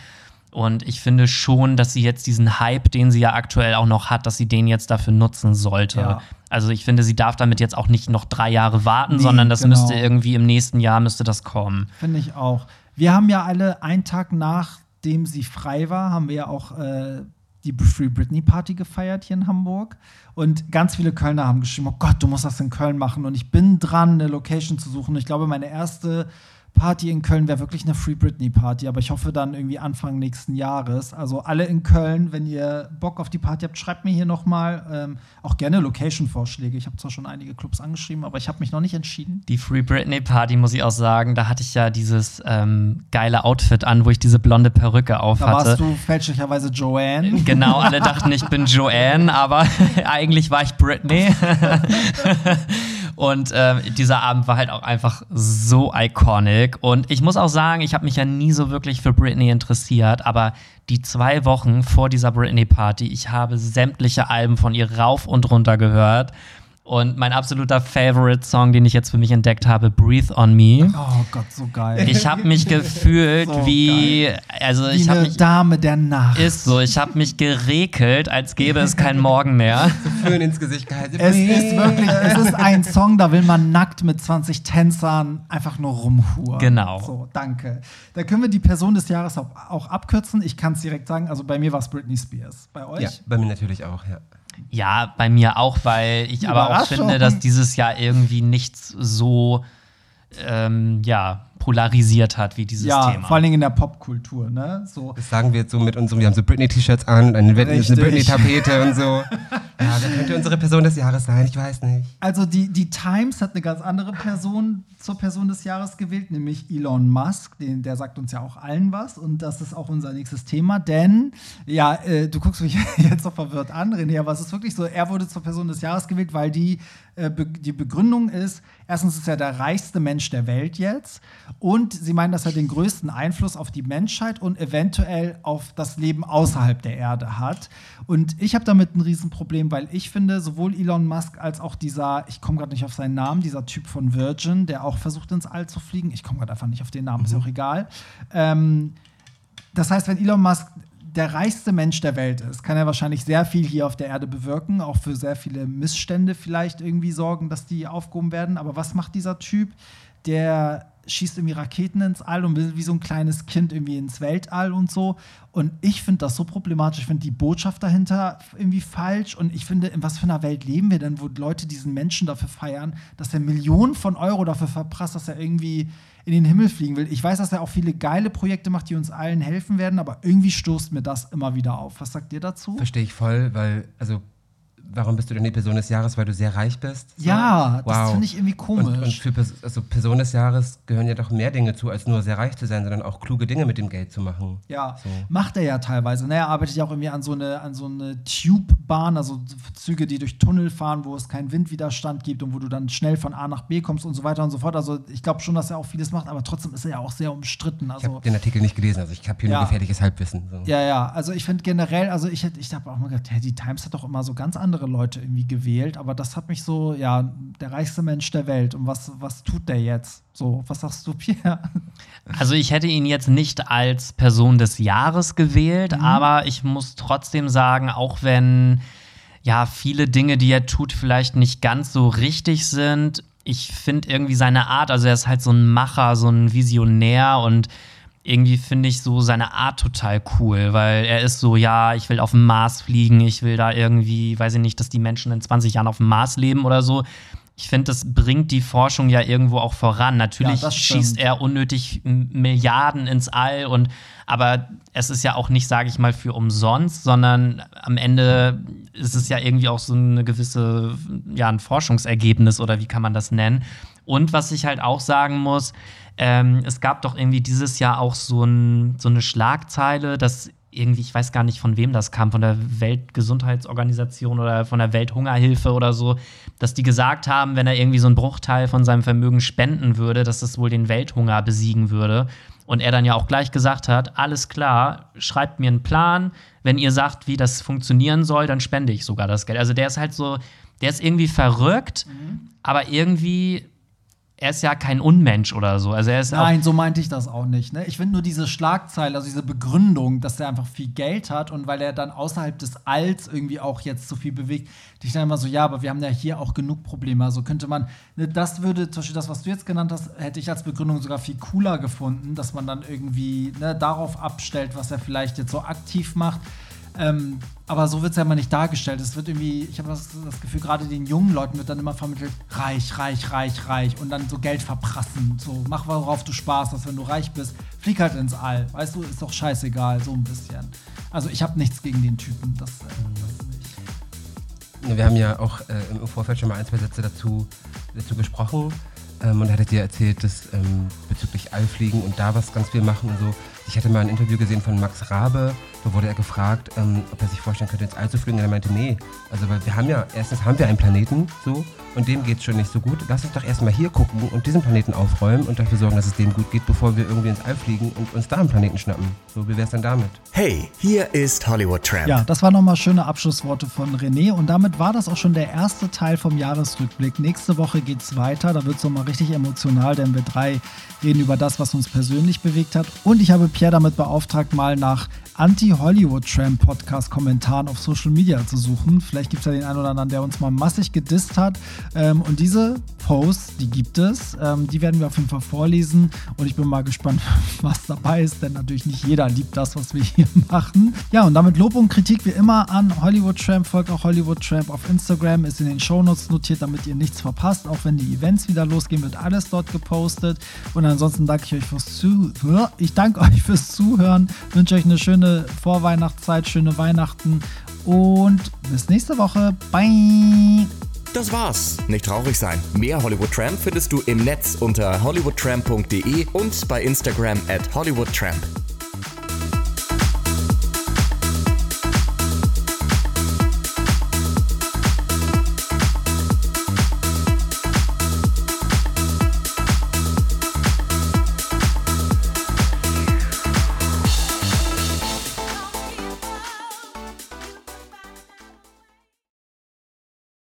Und ich finde schon, dass sie jetzt diesen Hype, den sie ja aktuell auch noch hat, dass sie den jetzt dafür nutzen sollte. Ja. Also ich finde, sie darf damit jetzt auch nicht noch drei Jahre warten, nee, sondern das genau. müsste irgendwie im nächsten Jahr müsste das kommen. Finde ich auch. Wir haben ja alle einen Tag nachdem sie frei war, haben wir ja auch äh, die Free Britney Party gefeiert hier in Hamburg. Und ganz viele Kölner haben geschrieben: Oh Gott, du musst das in Köln machen. Und ich bin dran, eine Location zu suchen. Ich glaube, meine erste Party in Köln wäre wirklich eine Free Britney Party, aber ich hoffe dann irgendwie Anfang nächsten Jahres. Also alle in Köln, wenn ihr Bock auf die Party habt, schreibt mir hier nochmal ähm, auch gerne Location-Vorschläge. Ich habe zwar schon einige Clubs angeschrieben, aber ich habe mich noch nicht entschieden. Die Free Britney Party, muss ich auch sagen, da hatte ich ja dieses ähm, geile Outfit an, wo ich diese blonde Perücke auf hatte. Da warst du fälschlicherweise Joanne. Genau, alle dachten, ich bin Joanne, aber eigentlich war ich Britney. Und äh, dieser Abend war halt auch einfach so iconic. Und ich muss auch sagen, ich habe mich ja nie so wirklich für Britney interessiert, aber die zwei Wochen vor dieser Britney-Party, ich habe sämtliche Alben von ihr rauf und runter gehört. Und mein absoluter Favorite-Song, den ich jetzt für mich entdeckt habe, Breathe on Me. Oh Gott, so geil. Ich habe mich gefühlt so wie, geil. also ich habe mich Dame der Nacht. Ist so, ich habe mich gerekelt, als gäbe es keinen Morgen mehr. So Föhn ins Gesicht gehalten. Es ist wirklich, es ist ein Song, da will man nackt mit 20 Tänzern einfach nur rumhuren. Genau. So, danke. Da können wir die Person des Jahres auch, auch abkürzen. Ich kann es direkt sagen. Also bei mir war es Britney Spears. Bei euch? Ja, bei mir natürlich auch, ja. Ja, bei mir auch, weil ich aber auch finde, dass dieses Jahr irgendwie nichts so ähm, ja, polarisiert hat wie dieses ja, Thema. vor allen Dingen in der Popkultur, ne? So. Das sagen wir jetzt so mit unserem, wir haben so Britney-T-Shirts an, eine, eine Britney-Tapete und so. Ja, wer könnte unsere Person des Jahres sein? Ich weiß nicht. Also die, die Times hat eine ganz andere Person zur Person des Jahres gewählt, nämlich Elon Musk. Den, der sagt uns ja auch allen was und das ist auch unser nächstes Thema, denn, ja, äh, du guckst mich jetzt so verwirrt an, René, aber es ist wirklich so, er wurde zur Person des Jahres gewählt, weil die, äh, be die Begründung ist, erstens ist er der reichste Mensch der Welt jetzt und sie meinen, dass er den größten Einfluss auf die Menschheit und eventuell auf das Leben außerhalb der Erde hat. Und ich habe damit ein Riesenproblem, weil ich finde, sowohl Elon Musk als auch dieser, ich komme gerade nicht auf seinen Namen, dieser Typ von Virgin, der auch versucht ins All zu fliegen, ich komme gerade einfach nicht auf den Namen, mhm. ist auch egal. Ähm, das heißt, wenn Elon Musk der reichste Mensch der Welt ist, kann er wahrscheinlich sehr viel hier auf der Erde bewirken, auch für sehr viele Missstände vielleicht irgendwie sorgen, dass die aufgehoben werden. Aber was macht dieser Typ? Der schießt irgendwie Raketen ins All und will wie so ein kleines Kind irgendwie ins Weltall und so. Und ich finde das so problematisch. Ich finde die Botschaft dahinter irgendwie falsch. Und ich finde, in was für einer Welt leben wir denn, wo Leute diesen Menschen dafür feiern, dass er Millionen von Euro dafür verprasst, dass er irgendwie in den Himmel fliegen will. Ich weiß, dass er auch viele geile Projekte macht, die uns allen helfen werden, aber irgendwie stoßt mir das immer wieder auf. Was sagt ihr dazu? Verstehe ich voll, weil, also warum bist du denn die Person des Jahres? Weil du sehr reich bist? So? Ja, wow. das finde ich irgendwie komisch. Und, und für Pers also Person des Jahres gehören ja doch mehr Dinge zu, als nur sehr reich zu sein, sondern auch kluge Dinge mit dem Geld zu machen. Ja, so. macht er ja teilweise. Naja, arbeitet ja auch irgendwie an so eine, an so eine Tube-Bahn, also Züge, die durch Tunnel fahren, wo es keinen Windwiderstand gibt und wo du dann schnell von A nach B kommst und so weiter und so fort. Also ich glaube schon, dass er auch vieles macht, aber trotzdem ist er ja auch sehr umstritten. Also, ich habe den Artikel nicht gelesen, also ich habe hier ja. nur gefährliches Halbwissen. So. Ja, ja, also ich finde generell, also ich, ich habe auch mal gedacht, hey, die Times hat doch immer so ganz andere Leute irgendwie gewählt gewählt, aber das hat mich so, ja, der reichste Mensch der Welt. Und was, was tut der jetzt? So, was sagst du, Pierre? Also ich hätte ihn jetzt nicht als Person des Jahres gewählt, mhm. aber ich muss trotzdem sagen, auch wenn ja viele Dinge, die er tut, vielleicht nicht ganz so richtig sind, ich finde irgendwie seine Art, also er ist halt so ein Macher, so ein Visionär und irgendwie finde ich so seine Art total cool, weil er ist so, ja, ich will auf dem Mars fliegen, ich will da irgendwie, weiß ich nicht, dass die Menschen in 20 Jahren auf dem Mars leben oder so. Ich finde, das bringt die Forschung ja irgendwo auch voran. Natürlich ja, schießt er unnötig Milliarden ins All und aber es ist ja auch nicht, sage ich mal, für umsonst, sondern am Ende ist es ja irgendwie auch so eine gewisse, ja, ein Forschungsergebnis oder wie kann man das nennen. Und was ich halt auch sagen muss, ähm, es gab doch irgendwie dieses Jahr auch so, ein, so eine Schlagzeile, dass irgendwie, ich weiß gar nicht, von wem das kam, von der Weltgesundheitsorganisation oder von der Welthungerhilfe oder so, dass die gesagt haben, wenn er irgendwie so einen Bruchteil von seinem Vermögen spenden würde, dass das wohl den Welthunger besiegen würde. Und er dann ja auch gleich gesagt hat, alles klar, schreibt mir einen Plan, wenn ihr sagt, wie das funktionieren soll, dann spende ich sogar das Geld. Also der ist halt so, der ist irgendwie verrückt, mhm. aber irgendwie er ist ja kein Unmensch oder so. Also er ist Nein, so meinte ich das auch nicht. Ne? Ich finde nur diese Schlagzeile, also diese Begründung, dass er einfach viel Geld hat und weil er dann außerhalb des Alls irgendwie auch jetzt so viel bewegt, ich dann immer so, ja, aber wir haben ja hier auch genug Probleme. Also könnte man, ne, das würde, zum Beispiel das, was du jetzt genannt hast, hätte ich als Begründung sogar viel cooler gefunden, dass man dann irgendwie ne, darauf abstellt, was er vielleicht jetzt so aktiv macht. Ähm, aber so wird es ja immer nicht dargestellt. Es wird irgendwie, ich habe das, das, Gefühl, gerade den jungen Leuten wird dann immer vermittelt, reich, reich, reich, reich und dann so Geld verprassen. So, mach worauf du Spaß hast, wenn du reich bist, flieg halt ins All. Weißt du, ist doch scheißegal, so ein bisschen. Also ich habe nichts gegen den Typen, das, äh, das nicht. Wir haben ja auch äh, im Vorfeld schon mal ein, zwei Sätze dazu, dazu gesprochen. Ähm, und er hat dir erzählt, dass ähm, bezüglich Allfliegen und da was ganz viel machen und so. Ich hatte mal ein Interview gesehen von Max Rabe, da wurde er gefragt, ähm, ob er sich vorstellen könnte, ins All zu fliegen. Und er meinte, nee. Also, weil wir haben ja, erstens haben wir einen Planeten, so, und dem geht es schon nicht so gut. Lass uns doch erstmal hier gucken und diesen Planeten aufräumen und dafür sorgen, dass es dem gut geht, bevor wir irgendwie ins All fliegen und uns da einen Planeten schnappen. So, wie wär's denn damit? Hey, hier ist Hollywood Tramp. Ja, das waren nochmal schöne Abschlussworte von René und damit war das auch schon der erste Teil vom Jahresrückblick. Nächste Woche geht's weiter, da wird's nochmal richtig emotional, denn wir drei reden über das, was uns persönlich bewegt hat. Und ich habe Pierre damit beauftragt, mal nach Anti-Hollywood-Tram-Podcast-Kommentaren auf Social Media zu suchen. Vielleicht gibt es ja den einen oder anderen, der uns mal massig gedisst hat. Ähm, und diese Posts, die gibt es. Ähm, die werden wir auf jeden Fall vorlesen. Und ich bin mal gespannt, was dabei ist, denn natürlich nicht jeder liebt das, was wir hier machen. Ja, und damit Lob und Kritik wie immer an Hollywood Tramp. Folgt auch Hollywood Tramp auf Instagram, ist in den Shownotes notiert, damit ihr nichts verpasst. Auch wenn die Events wieder losgehen, wird alles dort gepostet. Und ansonsten danke ich euch fürs Zuhören. Ich danke euch fürs Zuhören. Wünsche euch eine schöne Vorweihnachtszeit, schöne Weihnachten und bis nächste Woche. Bye. Das war's. Nicht traurig sein. Mehr Hollywood Tramp findest du im Netz unter hollywoodtramp.de und bei Instagram at hollywoodtramp.